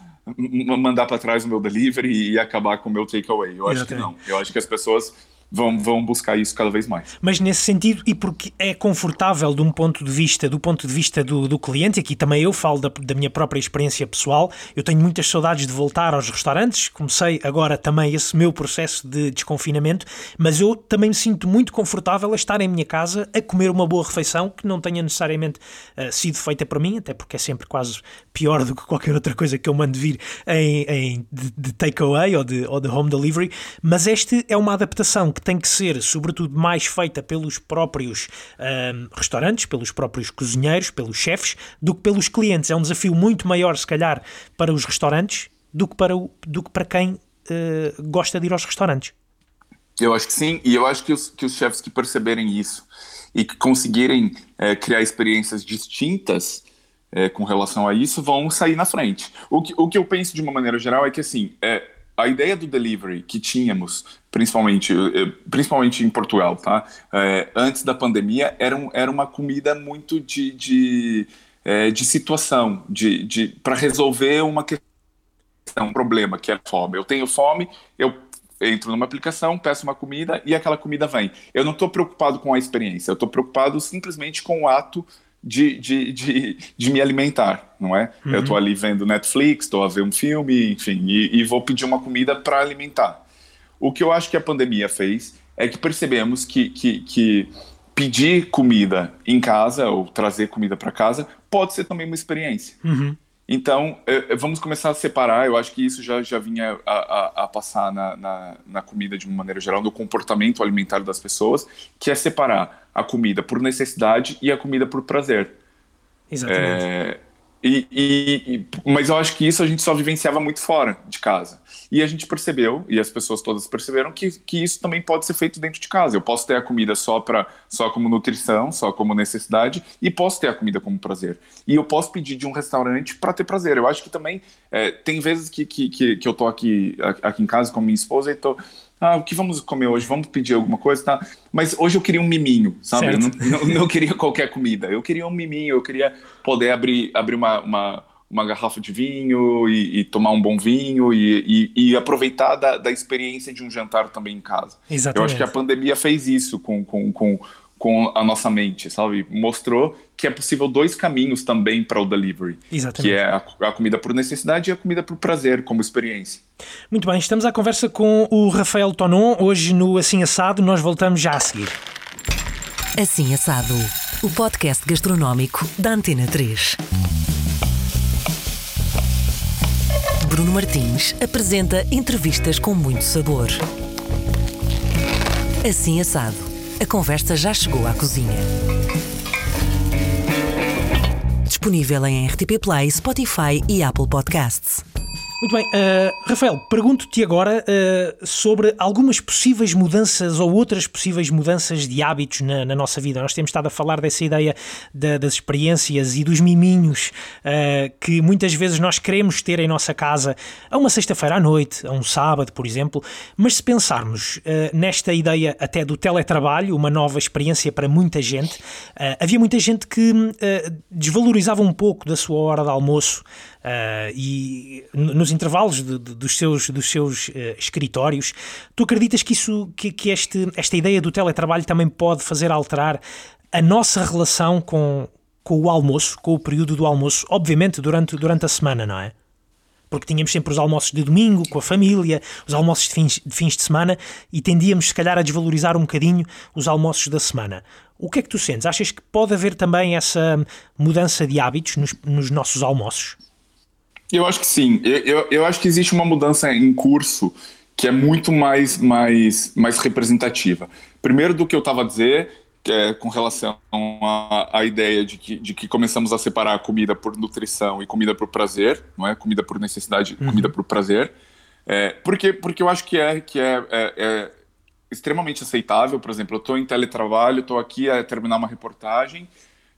mandar para trás o meu delivery e acabar com o meu takeaway. Eu Exatamente. acho que não. Eu acho que as pessoas vão, vão buscar isso cada vez mais. Mas nesse sentido, e porque é confortável de um ponto de vista, do ponto de vista do, do cliente, aqui também eu falo da, da minha própria experiência pessoal, eu tenho muitas saudades de voltar aos restaurantes, comecei agora também esse meu processo de desconfinamento, mas eu também me sinto muito confortável a estar em minha casa a comer uma boa refeição que não tenha necessariamente uh, sido feita para mim, até porque é sempre quase pior do que qualquer outra coisa que eu mando vir em, em de, de takeaway ou de, ou de home delivery, mas este é uma adaptação que que tem que ser, sobretudo, mais feita pelos próprios um, restaurantes, pelos próprios cozinheiros, pelos chefes, do que pelos clientes. É um desafio muito maior, se calhar, para os restaurantes do que para, o, do que para quem uh, gosta de ir aos restaurantes. Eu acho que sim, e eu acho que os, que os chefes que perceberem isso e que conseguirem é, criar experiências distintas é, com relação a isso vão sair na frente. O que, o que eu penso de uma maneira geral é que assim, é, a ideia do delivery que tínhamos, principalmente, eh, principalmente em Portugal, tá? É, antes da pandemia, era, um, era uma comida muito de, de, é, de situação, de, de, para resolver uma questão, um problema, que é fome. Eu tenho fome, eu entro numa aplicação, peço uma comida e aquela comida vem. Eu não estou preocupado com a experiência, eu estou preocupado simplesmente com o ato de, de, de, de me alimentar, não é? Uhum. Eu estou ali vendo Netflix, estou a ver um filme, enfim, e, e vou pedir uma comida para alimentar. O que eu acho que a pandemia fez é que percebemos que, que, que pedir comida em casa ou trazer comida para casa pode ser também uma experiência. Uhum. Então, é, é, vamos começar a separar. Eu acho que isso já, já vinha a, a, a passar na, na, na, comida de uma maneira geral, no comportamento alimentar das pessoas, que é separar a comida por necessidade e a comida por prazer. Exatamente. É, e, e, e, mas eu acho que isso a gente só vivenciava muito fora de casa. E a gente percebeu, e as pessoas todas perceberam, que, que isso também pode ser feito dentro de casa. Eu posso ter a comida só, pra, só como nutrição, só como necessidade, e posso ter a comida como prazer. E eu posso pedir de um restaurante para ter prazer. Eu acho que também é, tem vezes que, que, que, que eu tô aqui, aqui em casa com minha esposa e tô ah, o que vamos comer hoje? Vamos pedir alguma coisa, tá? Mas hoje eu queria um miminho, sabe? Eu não, não, não, queria qualquer comida. Eu queria um miminho, eu queria poder abrir, abrir uma, uma, uma garrafa de vinho e, e tomar um bom vinho e, e, e aproveitar da, da, experiência de um jantar também em casa. Exatamente. Eu acho que a pandemia fez isso com, com, com com a nossa mente, sabe? Mostrou que é possível dois caminhos também para o delivery. Exatamente. Que é a, a, comida por necessidade e a comida por prazer, como experiência. Muito bem, estamos à conversa com o Rafael Tonon, hoje no Assim Assado, nós voltamos já a seguir. Assim Assado, o podcast gastronómico da Antena 3. Bruno Martins apresenta entrevistas com muito sabor. Assim Assado a conversa já chegou à cozinha. Disponível em RTP Play, Spotify e Apple Podcasts. Muito bem, uh, Rafael, pergunto-te agora uh, sobre algumas possíveis mudanças ou outras possíveis mudanças de hábitos na, na nossa vida. Nós temos estado a falar dessa ideia da, das experiências e dos miminhos uh, que muitas vezes nós queremos ter em nossa casa a uma sexta-feira à noite, a um sábado, por exemplo. Mas se pensarmos nesta ideia até do teletrabalho, uma nova experiência para muita gente, havia muita gente que desvalorizava um pouco da sua hora de almoço e nos intervalos de, de, dos seus, dos seus uh, escritórios. Tu acreditas que, isso, que, que este, esta ideia do teletrabalho também pode fazer alterar a nossa relação com, com o almoço, com o período do almoço, obviamente durante, durante a semana, não é? Porque tínhamos sempre os almoços de domingo, com a família, os almoços de fins, de fins de semana e tendíamos, se calhar, a desvalorizar um bocadinho os almoços da semana. O que é que tu sentes? Achas que pode haver também essa mudança de hábitos nos, nos nossos almoços? Eu acho que sim. Eu, eu, eu, acho que existe uma mudança em curso que é muito mais, mais, mais representativa. Primeiro do que eu estava a dizer, que é com relação à, ideia de que, de que começamos a separar a comida por nutrição e comida por prazer, não é? Comida por necessidade, uhum. comida por prazer. É, porque, porque eu acho que é, que é, é, é extremamente aceitável. Por exemplo, eu estou em teletrabalho, estou aqui a terminar uma reportagem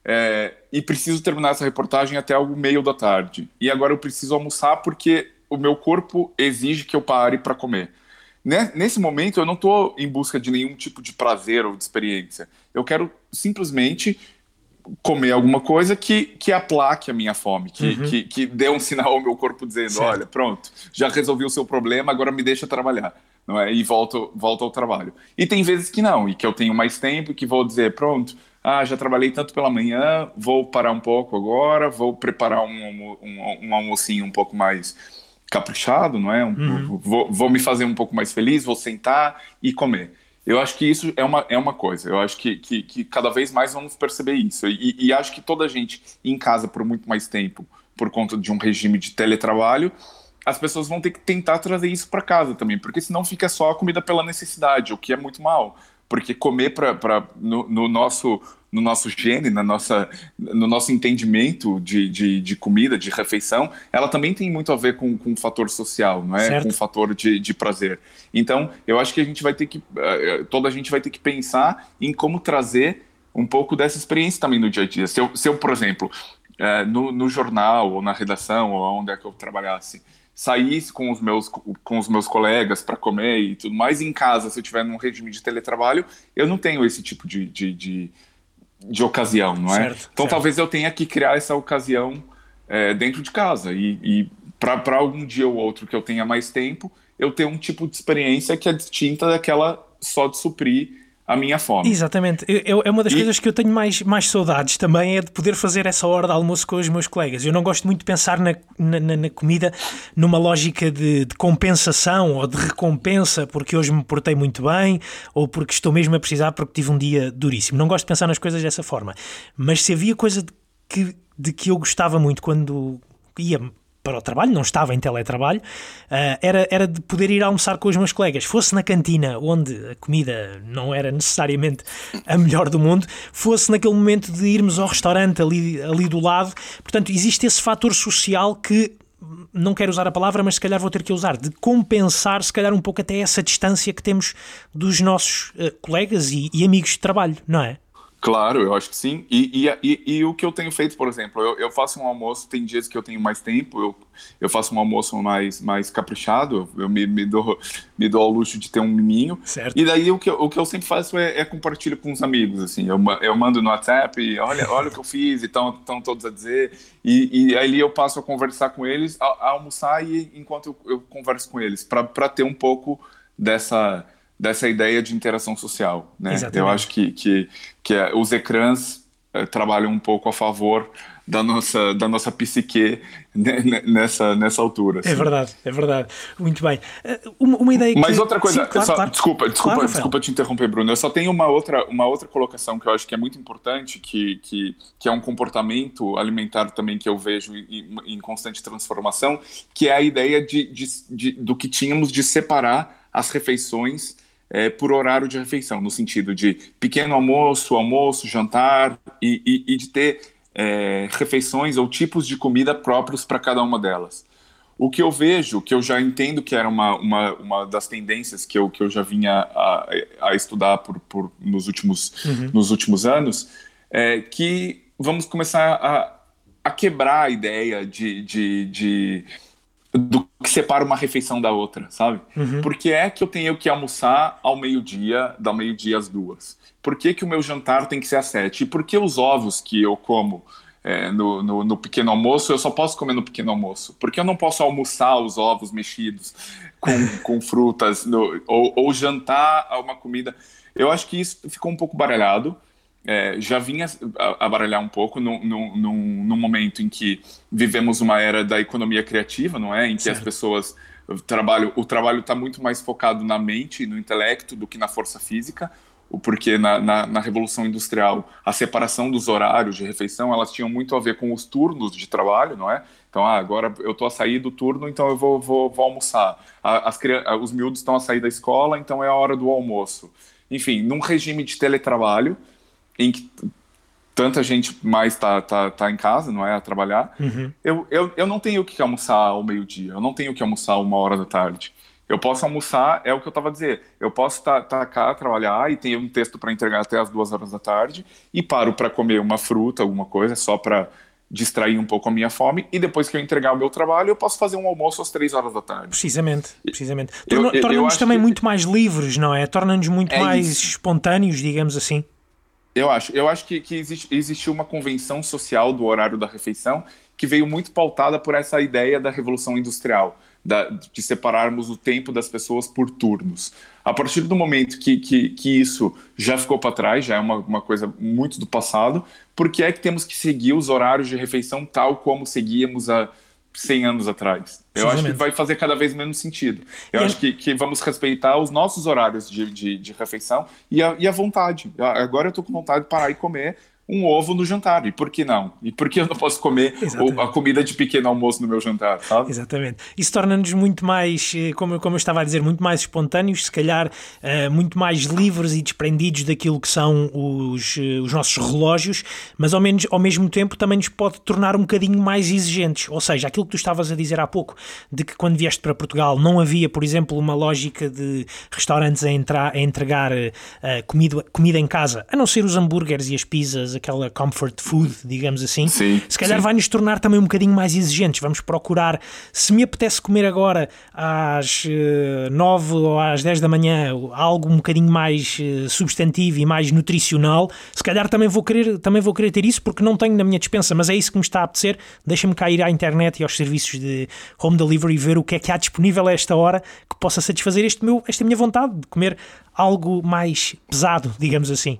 é, e preciso terminar essa reportagem até o meio da tarde. E agora eu preciso almoçar porque o meu corpo exige que eu pare para comer. Nesse momento, eu não estou em busca de nenhum tipo de prazer ou de experiência. Eu quero simplesmente comer alguma coisa que, que aplaque a minha fome, que, uhum. que, que dê um sinal ao meu corpo dizendo: certo. olha, pronto, já resolvi o seu problema, agora me deixa trabalhar. Não é? E volto, volto ao trabalho. E tem vezes que não, e que eu tenho mais tempo e que vou dizer: pronto, ah, já trabalhei tanto pela manhã, vou parar um pouco agora, vou preparar um, um, um almocinho um pouco mais caprichado, não é? Um, uhum. vou, vou me fazer um pouco mais feliz, vou sentar e comer. Eu acho que isso é uma, é uma coisa. Eu acho que, que, que cada vez mais vamos perceber isso. E, e, acho que toda a gente em casa por muito mais tempo, por conta de um regime de teletrabalho, as pessoas vão ter que tentar trazer isso para casa também, porque senão fica só a comida pela necessidade, o que é muito mal porque comer para no, no, nosso no nosso gene, na nossa, no nosso entendimento de, de, de, comida, de refeição, ela também tem muito a ver com, com o fator social, não é? Certo. Com o fator de, de prazer. Então, eu acho que a gente vai ter que, uh, toda a gente vai ter que pensar em como trazer um pouco dessa experiência também no dia a dia. Se eu, se eu por exemplo, uh, no, no jornal ou na redação ou onde é que eu trabalhasse, saísse com os meus, com os meus colegas para comer e tudo mais, em casa, se eu tiver num regime de teletrabalho, eu não tenho esse tipo de, de, de, de ocasião, não é? Certo, então certo. talvez eu tenha que criar essa ocasião é, dentro de casa e, e para algum dia ou outro que eu tenha mais tempo, eu ter um tipo de experiência que é distinta daquela só de suprir a minha fome. Exatamente. Eu, é uma das e... coisas que eu tenho mais, mais saudades também é de poder fazer essa hora de almoço com os meus colegas. Eu não gosto muito de pensar na, na, na comida numa lógica de, de, compensação ou de recompensa porque hoje me portei muito bem ou porque estou mesmo a precisar porque tive um dia duríssimo. Não gosto de pensar nas coisas dessa forma. Mas se havia coisa de que, de que eu gostava muito quando ia para o trabalho, não estava em teletrabalho, uh, era, era de poder ir almoçar com os meus colegas, fosse na cantina, onde a comida não era necessariamente a melhor do mundo, fosse naquele momento de irmos ao restaurante ali, ali do lado. Portanto, existe esse fator social que não quero usar a palavra, mas se calhar vou ter que usar, de compensar, se calhar, um pouco até essa distância que temos dos nossos uh, colegas e, e amigos de trabalho, não é? Claro, eu acho que sim. E, e, e, e, o que eu tenho feito, por exemplo, eu, eu, faço um almoço, tem dias que eu tenho mais tempo, eu, eu faço um almoço mais, mais caprichado, eu me, me, dou, me dou ao luxo de ter um miminho. Certo. E daí o que, eu, o que eu sempre faço é, é compartilho com os amigos, assim, eu, eu mando no WhatsApp, olha, olha o que eu fiz, e estão todos a dizer, e, e aí eu passo a conversar com eles, a, a almoçar e enquanto eu, eu converso com eles, para ter um pouco dessa dessa ideia de interação social. Né? Eu acho que, que, que é, os ecrãs é, trabalham um pouco a favor da nossa, da nossa psique nessa, nessa altura. É assim. É verdade, é verdade. Muito bem. Eh, uma, uma ideia que... Mas outra coisa, Sim, claro, só, claro. desculpa, desculpa, claro, desculpa te interromper, Bruno. Eu só tenho uma outra, uma outra colocação que eu acho que é muito importante, que, que, que é um comportamento alimentar também que eu vejo em, em constante transformação, que é a ideia de, de, de, do que tínhamos de separar as refeições é, por horário de refeição, no sentido de pequeno almoço, almoço, jantar, e, e, e de ter é, refeições ou tipos de comida próprios para cada uma delas. O que eu vejo, que eu já entendo que era uma, uma, uma das tendências que eu, que eu já vinha a, a estudar por, por, nos, últimos, uhum. nos últimos anos, é que vamos começar a, a quebrar a ideia de, de, de do que separa uma refeição da outra, sabe? Uhum. Por que é que eu tenho que almoçar ao meio-dia, da meio-dia às duas? Por que, que o meu jantar tem que ser às sete? E por que os ovos que eu como é, no, no, no, pequeno almoço eu só posso comer no pequeno almoço? Por que eu não posso almoçar os ovos mexidos com, com frutas no, ou, ou jantar uma comida? Eu acho que isso ficou um pouco baralhado é, já vinha a, a baralhar um pouco no, no, no, no, momento em que vivemos uma era da economia criativa, não é? Em que certo. as pessoas o trabalho o trabalho está muito mais focado na mente, no intelecto do que na força física, porque na, na, na, revolução industrial a separação dos horários de refeição elas tinham muito a ver com os turnos de trabalho, não é? Então, ah, agora eu estou a sair do turno, então eu vou, vou, vou almoçar. As, os miúdos estão a sair da escola, então é a hora do almoço. Enfim, num regime de teletrabalho, em que tanta gente mais tá, tá, tá em casa, não é, a trabalhar, uhum. eu, eu, eu não tenho que almoçar ao meio-dia, eu não tenho que almoçar uma hora da tarde. Eu posso almoçar, é o que eu estava a dizer, eu posso estar tá, tá cá, trabalhar e tenho um texto para entregar até as duas horas da tarde e paro para comer uma fruta, alguma coisa, só para distrair um pouco a minha fome e depois que eu entregar o meu trabalho eu posso fazer um almoço às três horas da tarde. Precisamente, precisamente. Torna-nos também que... muito mais livres, não é? Torna-nos muito é mais isso. espontâneos, digamos assim. Eu acho. Eu acho que, que existe, existiu uma convenção social do horário da refeição que veio muito pautada por essa ideia da revolução industrial, da, de separarmos o tempo das pessoas por turnos. A partir do momento que, que, que isso já ficou para trás, já é uma, uma coisa muito do passado, por que é que temos que seguir os horários de refeição tal como seguíamos a 100 anos atrás. Eu acho que vai fazer cada vez menos sentido. Eu acho que, que vamos respeitar os nossos horários de, de, de refeição e a, e a vontade. Agora eu estou com vontade de parar e comer um ovo no jantar. E por que não? E por que eu não posso comer a comida de pequeno almoço no meu jantar? Sabe? Exatamente. Isso torna-nos muito mais, eh, como, como eu estava a dizer, muito mais espontâneos, se calhar uh, muito mais livres e desprendidos daquilo que são os, uh, os nossos relógios, mas ao, menos, ao mesmo tempo também nos pode tornar um bocadinho mais exigentes. Ou seja, aquilo que tu estavas a dizer há pouco, de que quando vieste para Portugal não havia, por exemplo, uma lógica de restaurantes a, entrar, a entregar uh, comida, comida em casa, a não ser os hambúrgueres e as pizzas aquela comfort food, digamos assim, sim, se calhar vai nos tornar também um bocadinho mais exigentes. Vamos procurar, se me apetece comer agora às uh, 9 ou às 10 da manhã algo um bocadinho mais uh, substantivo e mais nutricional, se calhar também vou querer, também vou querer ter isso porque não tenho na minha dispensa, mas é isso que me está a apetecer. Deixa-me cair à internet e aos serviços de home delivery ver o que é que há disponível a esta hora que possa satisfazer este meu, esta minha vontade de comer algo mais pesado, digamos assim.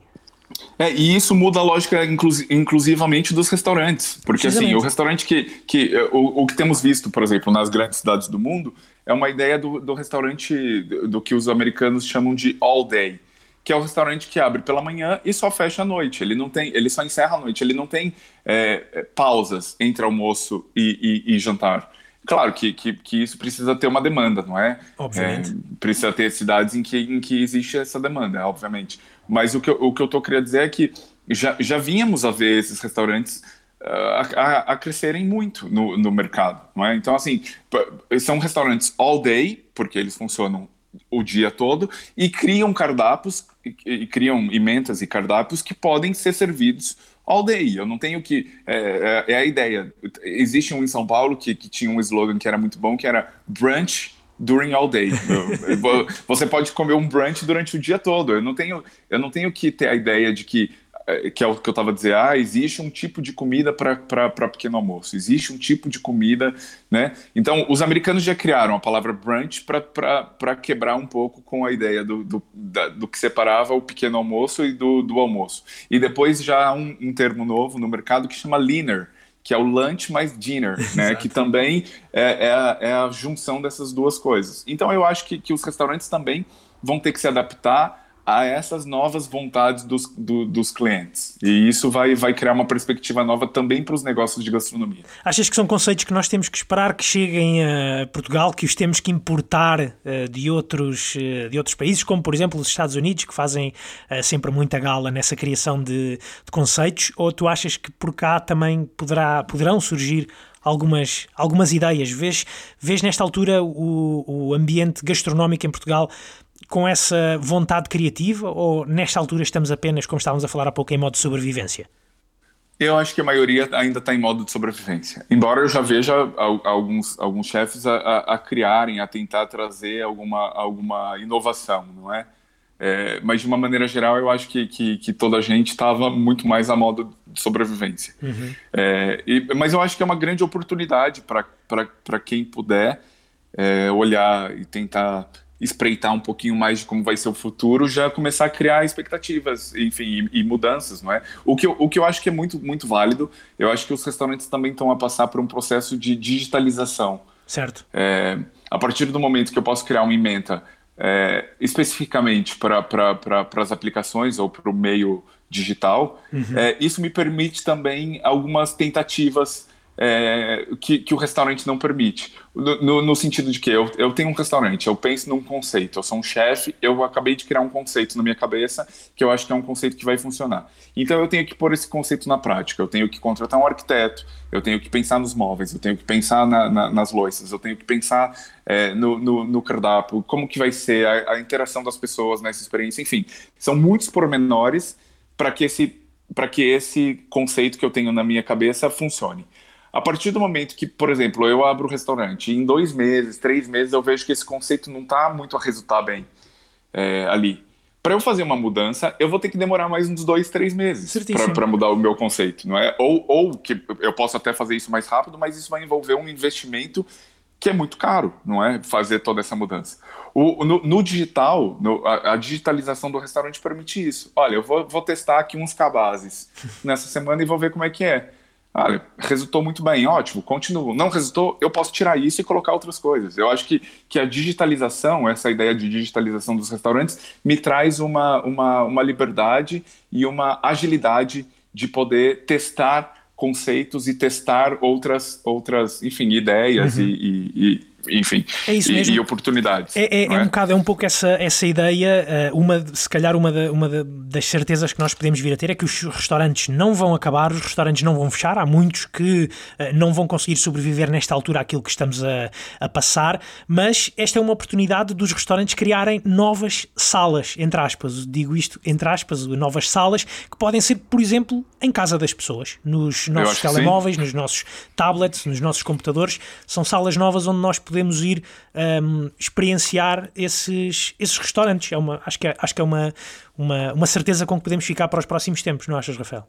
É, e isso muda a lógica inclus inclusivamente dos restaurantes. Porque assim, o restaurante que, que o, o, que temos visto, por exemplo, nas grandes cidades do mundo, é uma ideia do, do restaurante do, do que os americanos chamam de all day que é o restaurante que abre pela manhã e só fecha à noite. Ele não tem, ele só encerra à noite. Ele não tem é, pausas entre almoço e, e, e jantar. Claro que, que, que, isso precisa ter uma demanda, não é? Obviamente. É, precisa ter cidades em que, em que existe essa demanda, obviamente. Mas o que, eu, o que eu estou querendo dizer é que já, já vínhamos a ver esses restaurantes uh, a, a, crescerem muito no, no mercado, é? Então, assim, são restaurantes all day, porque eles funcionam o dia todo, e criam cardápios, e, e criam emendas e cardápios que podem ser servidos all day. Eu não tenho que. É, é, é, a ideia. Existe um em São Paulo que, que tinha um slogan que era muito bom, que era brunch during all day. Você pode comer um brunch durante o dia todo. Eu não tenho, eu não tenho que ter a ideia de que é, que é o que eu estava dizer, ah, existe um tipo de comida para pequeno almoço, existe um tipo de comida, né? Então, os americanos já criaram a palavra brunch para quebrar um pouco com a ideia do, do, da, do que separava o pequeno almoço e do, do almoço. E depois já há um, um termo novo no mercado que chama leaner, que é o lunch mais dinner, né? que também é, é, a, é, a, junção dessas duas coisas. Então eu acho que, que os restaurantes também vão ter que se adaptar a essas novas vontades dos, do, dos clientes. E isso vai, vai criar uma perspectiva nova também para os negócios de gastronomia. Achas que são conceitos que nós temos que esperar que cheguem a Portugal, que os temos que importar uh, de, outros, uh, de outros países, como por exemplo os Estados Unidos, que fazem uh, sempre muita gala nessa criação de, de, conceitos? Ou tu achas que por cá também poderá, poderão surgir algumas, algumas ideias? Vês, vês nesta altura o, o ambiente gastronómico em Portugal com essa vontade criativa ou nesta altura estamos apenas, como estávamos a falar há pouco, em modo de sobrevivência? Eu acho que a maioria ainda está em modo de sobrevivência. Embora eu já veja alguns, alguns chefes a, a, a criarem, a tentar trazer alguma, alguma inovação, não é? é? mas de uma maneira geral, eu acho que, que, que toda a gente estava muito mais a modo de sobrevivência. Uhum. É, e, mas eu acho que é uma grande oportunidade para quem puder é, olhar e tentar espreitar um pouquinho mais de como vai ser o futuro, já começar a criar expectativas, enfim, e, e, mudanças, não é? O que, eu, o que eu acho que é muito, muito válido, eu acho que os restaurantes também estão a passar por um processo de digitalização. Certo. É, a partir do momento que eu posso criar uma emenda é, especificamente para pra, as aplicações ou para o meio digital, uhum. é, isso me permite também algumas tentativas é, que, que, o restaurante não permite. No, no, no, sentido de que eu, eu tenho um restaurante, eu penso num conceito, eu sou um chefe, eu acabei de criar um conceito na minha cabeça que eu acho que é um conceito que vai funcionar. Então eu tenho que pôr esse conceito na prática, eu tenho que contratar um arquiteto, eu tenho que pensar nos móveis, eu tenho que pensar na, na, nas loiças, eu tenho que pensar é, no, no, cardápio, como que vai ser a, a interação das pessoas nessa experiência, enfim, são muitos pormenores para que esse para que esse conceito que eu tenho na minha cabeça funcione. A partir do momento que, por exemplo, eu abro o um restaurante em dois meses, três meses, eu vejo que esse conceito não está muito a resultar bem é, ali. Para eu fazer uma mudança, eu vou ter que demorar mais uns dois, três meses para mudar o meu conceito, não é? Ou, ou que eu posso até fazer isso mais rápido, mas isso vai envolver um investimento que é muito caro, não é? Fazer toda essa mudança. O, no, no digital, no, a, a, digitalização do restaurante permite isso. Olha, eu vou, vou testar aqui uns cabazes nessa semana e vou ver como é que é. Olha, resultou muito bem, ótimo, continuo. Não resultou, eu posso tirar isso e colocar outras coisas. Eu acho que, que a digitalização, essa ideia de digitalização dos restaurantes, me traz uma, uma, uma liberdade e uma agilidade de poder testar conceitos e testar outras, outras enfim, ideias uhum. e, e, enfim, é. E, e oportunidades. É, é, é, um é? bocado, é um pouco essa, essa ideia, eh, uma, se calhar uma, da, uma das certezas que nós podemos vir a ter é que os restaurantes não vão acabar, os restaurantes não vão fechar, há muitos que uh, não vão conseguir sobreviver nesta altura àquilo que estamos a, a passar, mas esta é uma oportunidade dos restaurantes criarem novas salas, entre aspas, digo isto, entre aspas, novas salas, que podem ser, por exemplo, em casa das pessoas, nos nossos telemóveis, nos nossos tablets, nos nossos computadores, são salas novas onde nós podemos ir um, experienciar esses, esses restaurantes. É uma, acho que é, acho que é uma, uma, uma certeza com que podemos ficar para os próximos tempos, não achas, Rafael?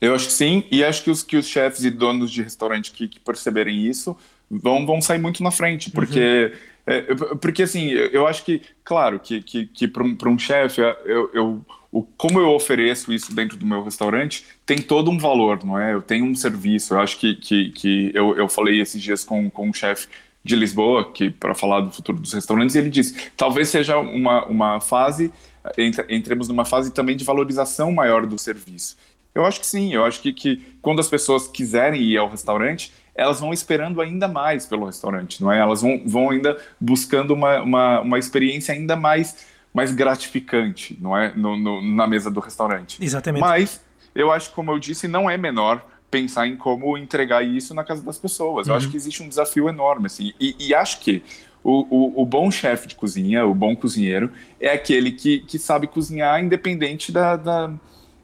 Eu acho que sim, e acho que os, que os chefes e donos de restaurante que, que perceberem isso vão, vão sair muito na frente, porque, uhum. é, porque assim, eu acho que, claro, que, que, que para um, um chefe, eu, eu o, como eu ofereço isso dentro do meu restaurante tem todo um valor, não é? Eu tenho um serviço. Eu acho que, que, que eu, eu falei esses dias com, com um chefe de Lisboa, que para falar do futuro dos restaurantes, e ele disse: talvez seja uma, uma fase, entre, entremos numa fase também de valorização maior do serviço. Eu acho que sim, eu acho que, que quando as pessoas quiserem ir ao restaurante, elas vão esperando ainda mais pelo restaurante, não é? Elas vão, vão ainda buscando uma, uma, uma experiência ainda mais, mais gratificante, não é? No, no, na mesa do restaurante. Exatamente. Mas eu acho, como eu disse, não é menor pensar em como entregar isso na casa das pessoas. Uhum. Eu acho uhum. que existe um desafio enorme, assim, e, e acho que o, o, o bom chefe de cozinha, o bom cozinheiro, é aquele que, que sabe cozinhar independente da, da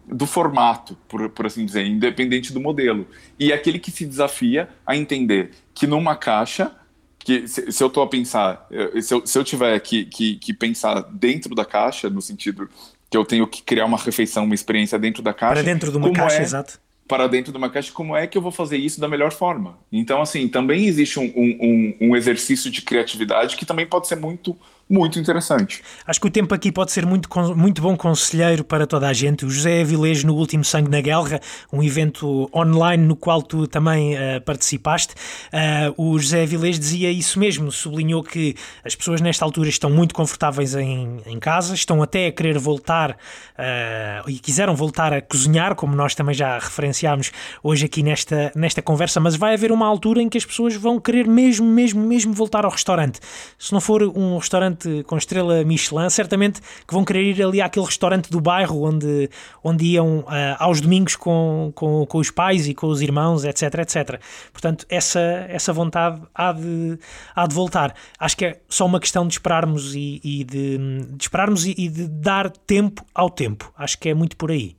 do formato, por, por assim dizer, independente do modelo. E é aquele que se desafia a entender que numa caixa, que se, se eu estou a pensar, se eu, se eu tiver que, que, que pensar dentro da caixa, no sentido que eu tenho que criar uma refeição, uma experiência dentro da caixa. Para dentro de uma caixa, é, exato para dentro de uma caixa, como é que eu vou fazer isso da melhor forma? Então, assim, também existe um, um, um exercício de criatividade que também pode ser muito muito interessante. Acho que o tempo aqui pode ser muito, muito bom conselheiro para toda a gente. O José Avilés no último Sangue na Guerra, um evento online no qual tu também uh, participaste, uh, o José Avilés dizia isso mesmo, sublinhou que as pessoas nesta altura estão muito confortáveis em, em casa, estão até a querer voltar uh, e quiseram voltar a cozinhar, como nós também já referenciámos hoje aqui nesta, nesta conversa, mas vai haver uma altura em que as pessoas vão querer mesmo, mesmo, mesmo voltar ao restaurante. Se não for um restaurante restaurante com estrela Michelin, certamente que vão querer ir ali àquele restaurante do bairro onde, onde iam uh, aos domingos com, com, com os pais e com os irmãos, etc, etc. Portanto, essa, essa vontade há de, há de voltar. Acho que é só uma questão de esperarmos e, e de, de, esperarmos e, e de dar tempo ao tempo. Acho que é muito por aí.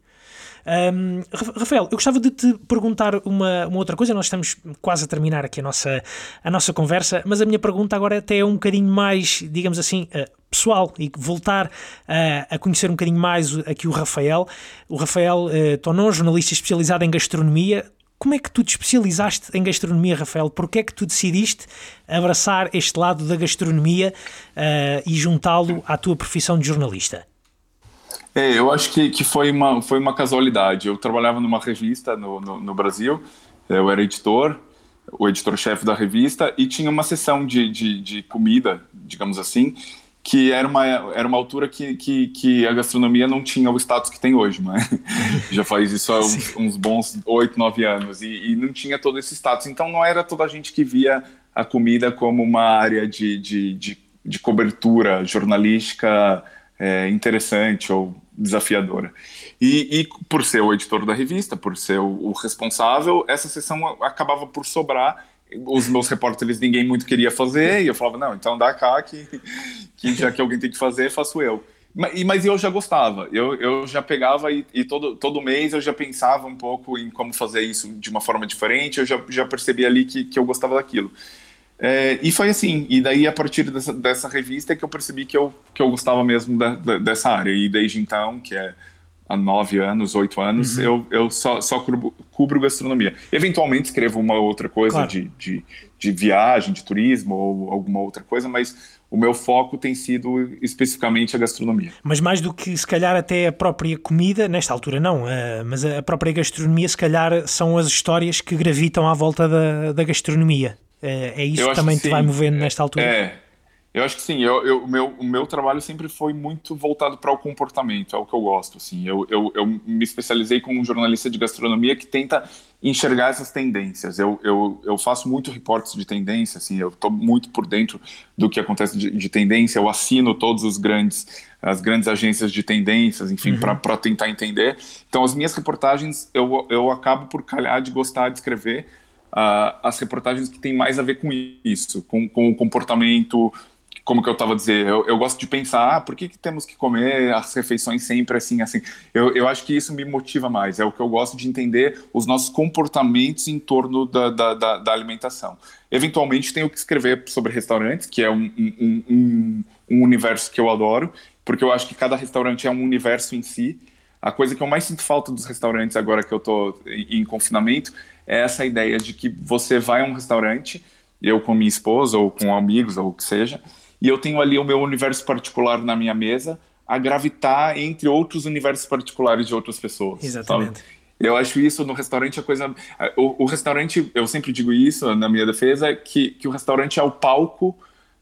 Um, Rafael, eu gostava de te perguntar uma, uma outra coisa. Nós estamos quase a terminar aqui a nossa, a nossa conversa, mas a minha pergunta agora até é um bocadinho mais, digamos assim, uh, pessoal e voltar uh, a conhecer um bocadinho mais aqui o Rafael. O Rafael uh, Tonon, jornalista especializado em gastronomia. Como é que tu te especializaste em gastronomia, Rafael? Porquê é que tu decidiste abraçar este lado da gastronomia uh, e juntá-lo à tua profissão de jornalista? É, eu acho que, que foi, uma, foi uma casualidade. Eu trabalhava numa revista no, no, no Brasil, eu era editor, o editor-chefe da revista, e tinha uma sessão de, de, de, comida, digamos assim, que era uma, era uma altura que, que, que a gastronomia não tinha o status que tem hoje, né? Já faz isso há uns, uns bons oito, nove anos, e, e, não tinha todo esse status. Então não era toda a gente que via a comida como uma área de, de, de, de cobertura jornalística é, interessante ou desafiadora. E, e, por ser o editor da revista, por ser o, o, responsável, essa sessão acabava por sobrar. Os meus repórteres ninguém muito queria fazer, e eu falava, não, então dá cá que, que já que alguém tem que fazer, faço eu. Mas, mas eu já gostava, eu, eu já pegava e, e, todo, todo mês eu já pensava um pouco em como fazer isso de uma forma diferente, eu já, já percebi ali que, que eu gostava daquilo. É, e foi assim, e daí a partir dessa, dessa revista é que eu percebi que eu, que eu gostava mesmo da, da, dessa área, e desde então, que é há nove anos, oito anos, uhum. eu, eu só, só cubro, cubro, gastronomia. Eventualmente escrevo uma outra coisa claro. de, de, de, viagem, de turismo ou alguma outra coisa, mas o meu foco tem sido especificamente a gastronomia. Mas mais do que se calhar até a própria comida, nesta altura não, uh, mas a própria gastronomia se calhar são as histórias que gravitam à volta da, da gastronomia. É, é isso que também que te vai movendo nesta altura? É. Eu acho que sim, eu, eu, o, meu, o meu trabalho sempre foi muito voltado para o comportamento, é o que eu gosto. Assim. Eu, eu, eu me especializei como um jornalista de gastronomia que tenta enxergar essas tendências. Eu, eu, eu faço muito reportes de tendência, assim, eu estou muito por dentro do que acontece de, de, tendência, eu assino todos os grandes, as grandes agências de tendências, enfim, uhum. para tentar entender. Então, as minhas reportagens, eu, eu acabo por calhar de gostar de escrever uh, as reportagens que têm mais a ver com isso, com, com o comportamento como que eu estava a dizer, eu, eu, gosto de pensar, ah, por que, que temos que comer as refeições sempre assim, assim? Eu, eu acho que isso me motiva mais, é o que eu gosto de entender os nossos comportamentos em torno da, da, da, da alimentação. Eventualmente tenho que escrever sobre restaurantes, que é um, um, um, um universo que eu adoro, porque eu acho que cada restaurante é um universo em si. A coisa que eu mais sinto falta dos restaurantes agora que eu estou em, em confinamento é essa ideia de que você vai a um restaurante, eu com minha esposa ou com amigos ou o que seja, e eu tenho ali o meu universo particular na minha mesa a gravitar entre outros universos particulares de outras pessoas. Exatamente. Sabe? Eu acho isso no restaurante a coisa. O, o, restaurante, eu sempre digo isso na minha defesa, que, que o restaurante é o palco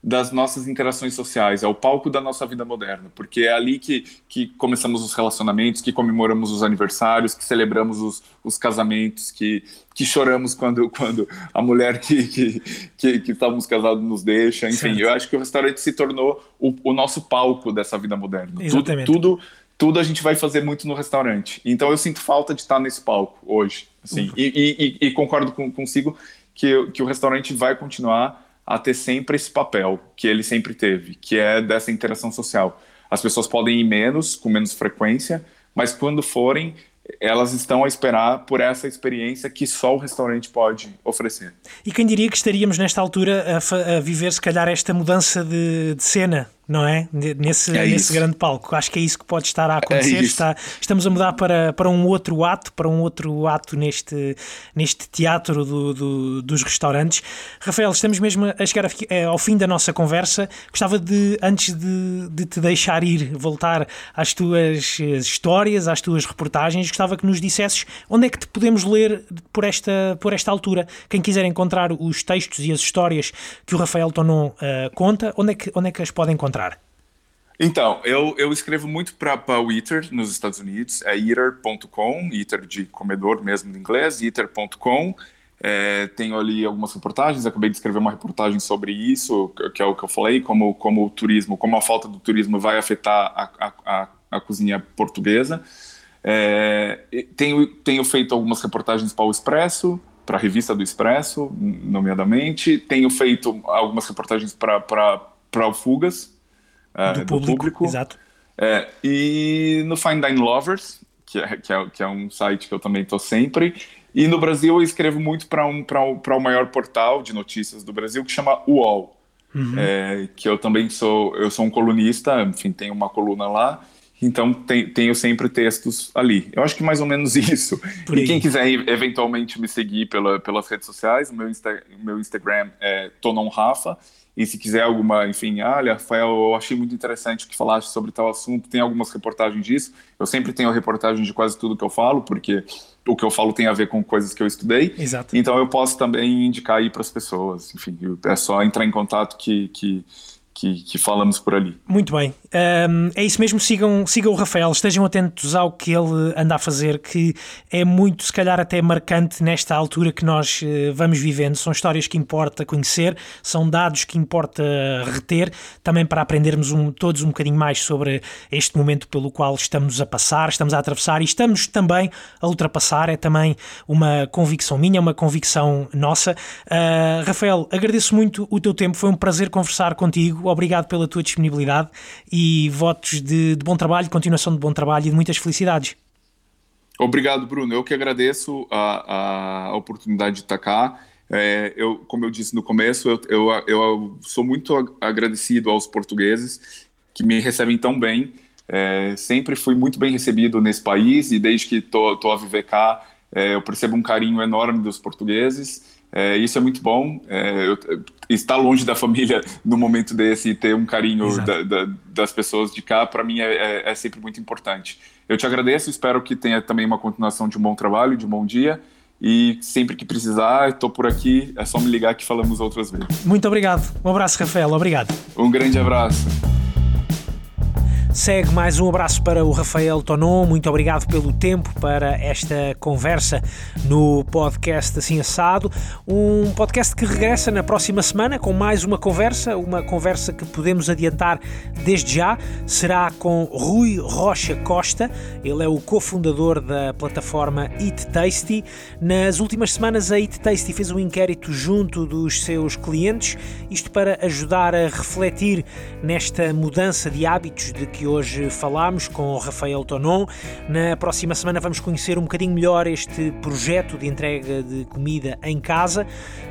das nossas interações sociais, é o palco da nossa vida moderna, porque é ali que, que começamos os relacionamentos, que comemoramos os aniversários, que celebramos os, os casamentos, que, que choramos quando, quando a mulher que, que, que, que estávamos casados nos deixa. Enfim, certo. eu acho que o restaurante se tornou o, o nosso palco dessa vida moderna. Exatamente. Tudo, tudo, tudo a gente vai fazer muito no restaurante. Então eu sinto falta de estar nesse palco hoje. Assim, uhum. e, e, e, concordo com, consigo que, que o restaurante vai continuar a ter sempre esse papel que ele sempre teve, que é dessa interação social. As pessoas podem ir menos, com menos frequência, mas quando forem, elas estão a esperar por essa experiência que só o restaurante pode oferecer. E quem diria que estaríamos nesta altura a, a viver, se calhar, esta mudança de, de cena não é? Nesse, é nesse grande palco. Acho que é isso que pode estar a acontecer. É Está, estamos a mudar para, para um outro ato, para um outro ato neste, neste teatro do, do, dos restaurantes. Rafael, estamos mesmo a chegar eh, ao fim da nossa conversa. Gostava de, antes de, de te deixar ir, voltar às tuas eh, histórias, às tuas reportagens, gostava que nos dissesses onde é que te podemos ler por esta, por esta altura. Quem quiser encontrar os textos e as histórias que o Rafael Tonon uh, conta, onde é, que, onde é que as pode encontrar? Então, eu, eu escrevo muito para o Eater nos Estados Unidos, é eater.com, Eater de comedor mesmo em inglês, eater.com. É, tenho ali algumas reportagens, acabei de escrever uma reportagem sobre isso, que é o que eu falei, como, como o turismo, como a falta do turismo vai afetar a, a, a cozinha portuguesa. É, tenho, tenho feito algumas reportagens para o Expresso, para a revista do Expresso, nomeadamente. Tenho feito algumas reportagens para o Fugas, uh, do, público, do, público, Exato. É, e no Fine Dine Lovers, que é, que é, que é um site que eu também estou sempre. E no Brasil eu escrevo muito para um, o maior portal de notícias do Brasil que chama UOL. Uhum. É, que eu também sou, eu sou um colunista, enfim, tenho uma coluna lá, então tem, tenho sempre textos ali. Eu acho que mais ou menos isso. e quem quiser eventualmente me seguir pela, pelas redes sociais, meu, Insta, meu Instagram é Tonon Rafa, e se quiser alguma, enfim, ah, olha, Rafael, eu achei muito interessante o que falaste sobre tal assunto, tem algumas reportagens disso. Eu sempre tenho reportagens de quase tudo que eu falo, porque o que eu falo tem a ver com coisas que eu estudei. Exato. Então eu posso também indicar aí para as pessoas. Enfim, é só entrar em contato que, que que, que, falamos por ali. Muito bem. Um, é isso mesmo, sigam, sigam o Rafael, estejam atentos ao que ele anda a fazer, que é muito, se calhar, até marcante nesta altura que nós uh, vamos vivendo. São histórias que importa conhecer, são dados que importa reter, também para aprendermos um, todos um bocadinho mais sobre este momento pelo qual estamos a passar, estamos a atravessar e estamos também a ultrapassar. É também uma convicção minha, uma convicção nossa. Uh, Rafael, agradeço muito o teu tempo, foi um prazer conversar contigo obrigado pela tua disponibilidade e votos de, de bom trabalho, continuação de bom trabalho e de muitas felicidades. Obrigado, Bruno. Eu que agradeço a, a oportunidade de estar cá. É, eu, como eu disse no começo, eu, eu, eu, sou muito agradecido aos portugueses que me recebem tão bem. É, sempre fui muito bem recebido nesse país e desde que estou a viver cá, é, eu percebo um carinho enorme dos portugueses. É, isso é muito bom. É, eu, estar longe da família no momento desse e ter um carinho da, da, das pessoas de cá, para mim é, é, é, sempre muito importante. Eu te agradeço, espero que tenha também uma continuação de um bom trabalho, de um bom dia E sempre que precisar, estou por aqui. É só me ligar que falamos outras vezes. Muito obrigado. Um abraço, Rafael. Obrigado. Um grande abraço. Segue mais um abraço para o Rafael Tonon. Muito obrigado pelo tempo para esta conversa no podcast Assim Assado. Um podcast que regressa na próxima semana com mais uma conversa, uma conversa que podemos adiantar desde já. Será com Rui Rocha Costa. Ele é o cofundador da plataforma Eat Tasty. Nas últimas semanas, a Eat Tasty fez um inquérito junto dos seus clientes, isto para ajudar a refletir nesta mudança de hábitos de que hoje falámos com o Rafael Tonon. Na próxima semana vamos conhecer um bocadinho melhor este projeto de entrega de comida em casa,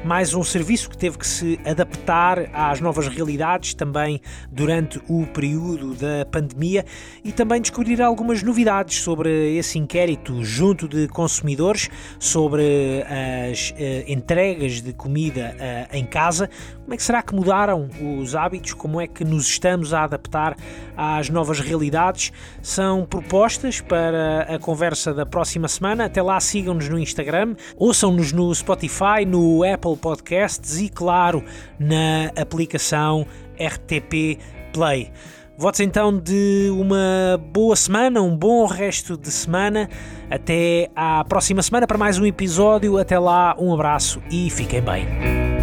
mais um serviço que teve que se adaptar às novas realidades também durante o período da pandemia e também descobrir algumas novidades sobre esse inquérito junto de consumidores sobre as uh, entregas de comida uh, em casa. Como é que será que mudaram os hábitos? Como é que nos estamos a adaptar às novas novas realidades são propostas para a conversa da próxima semana. Até lá, sigam-nos no Instagram, ouçam-nos no Spotify, no Apple Podcasts e, claro, na aplicação RTP Play. Votos então de uma boa semana, um bom resto de semana. Até à próxima semana para mais um episódio. Até lá, um abraço e fiquem bem.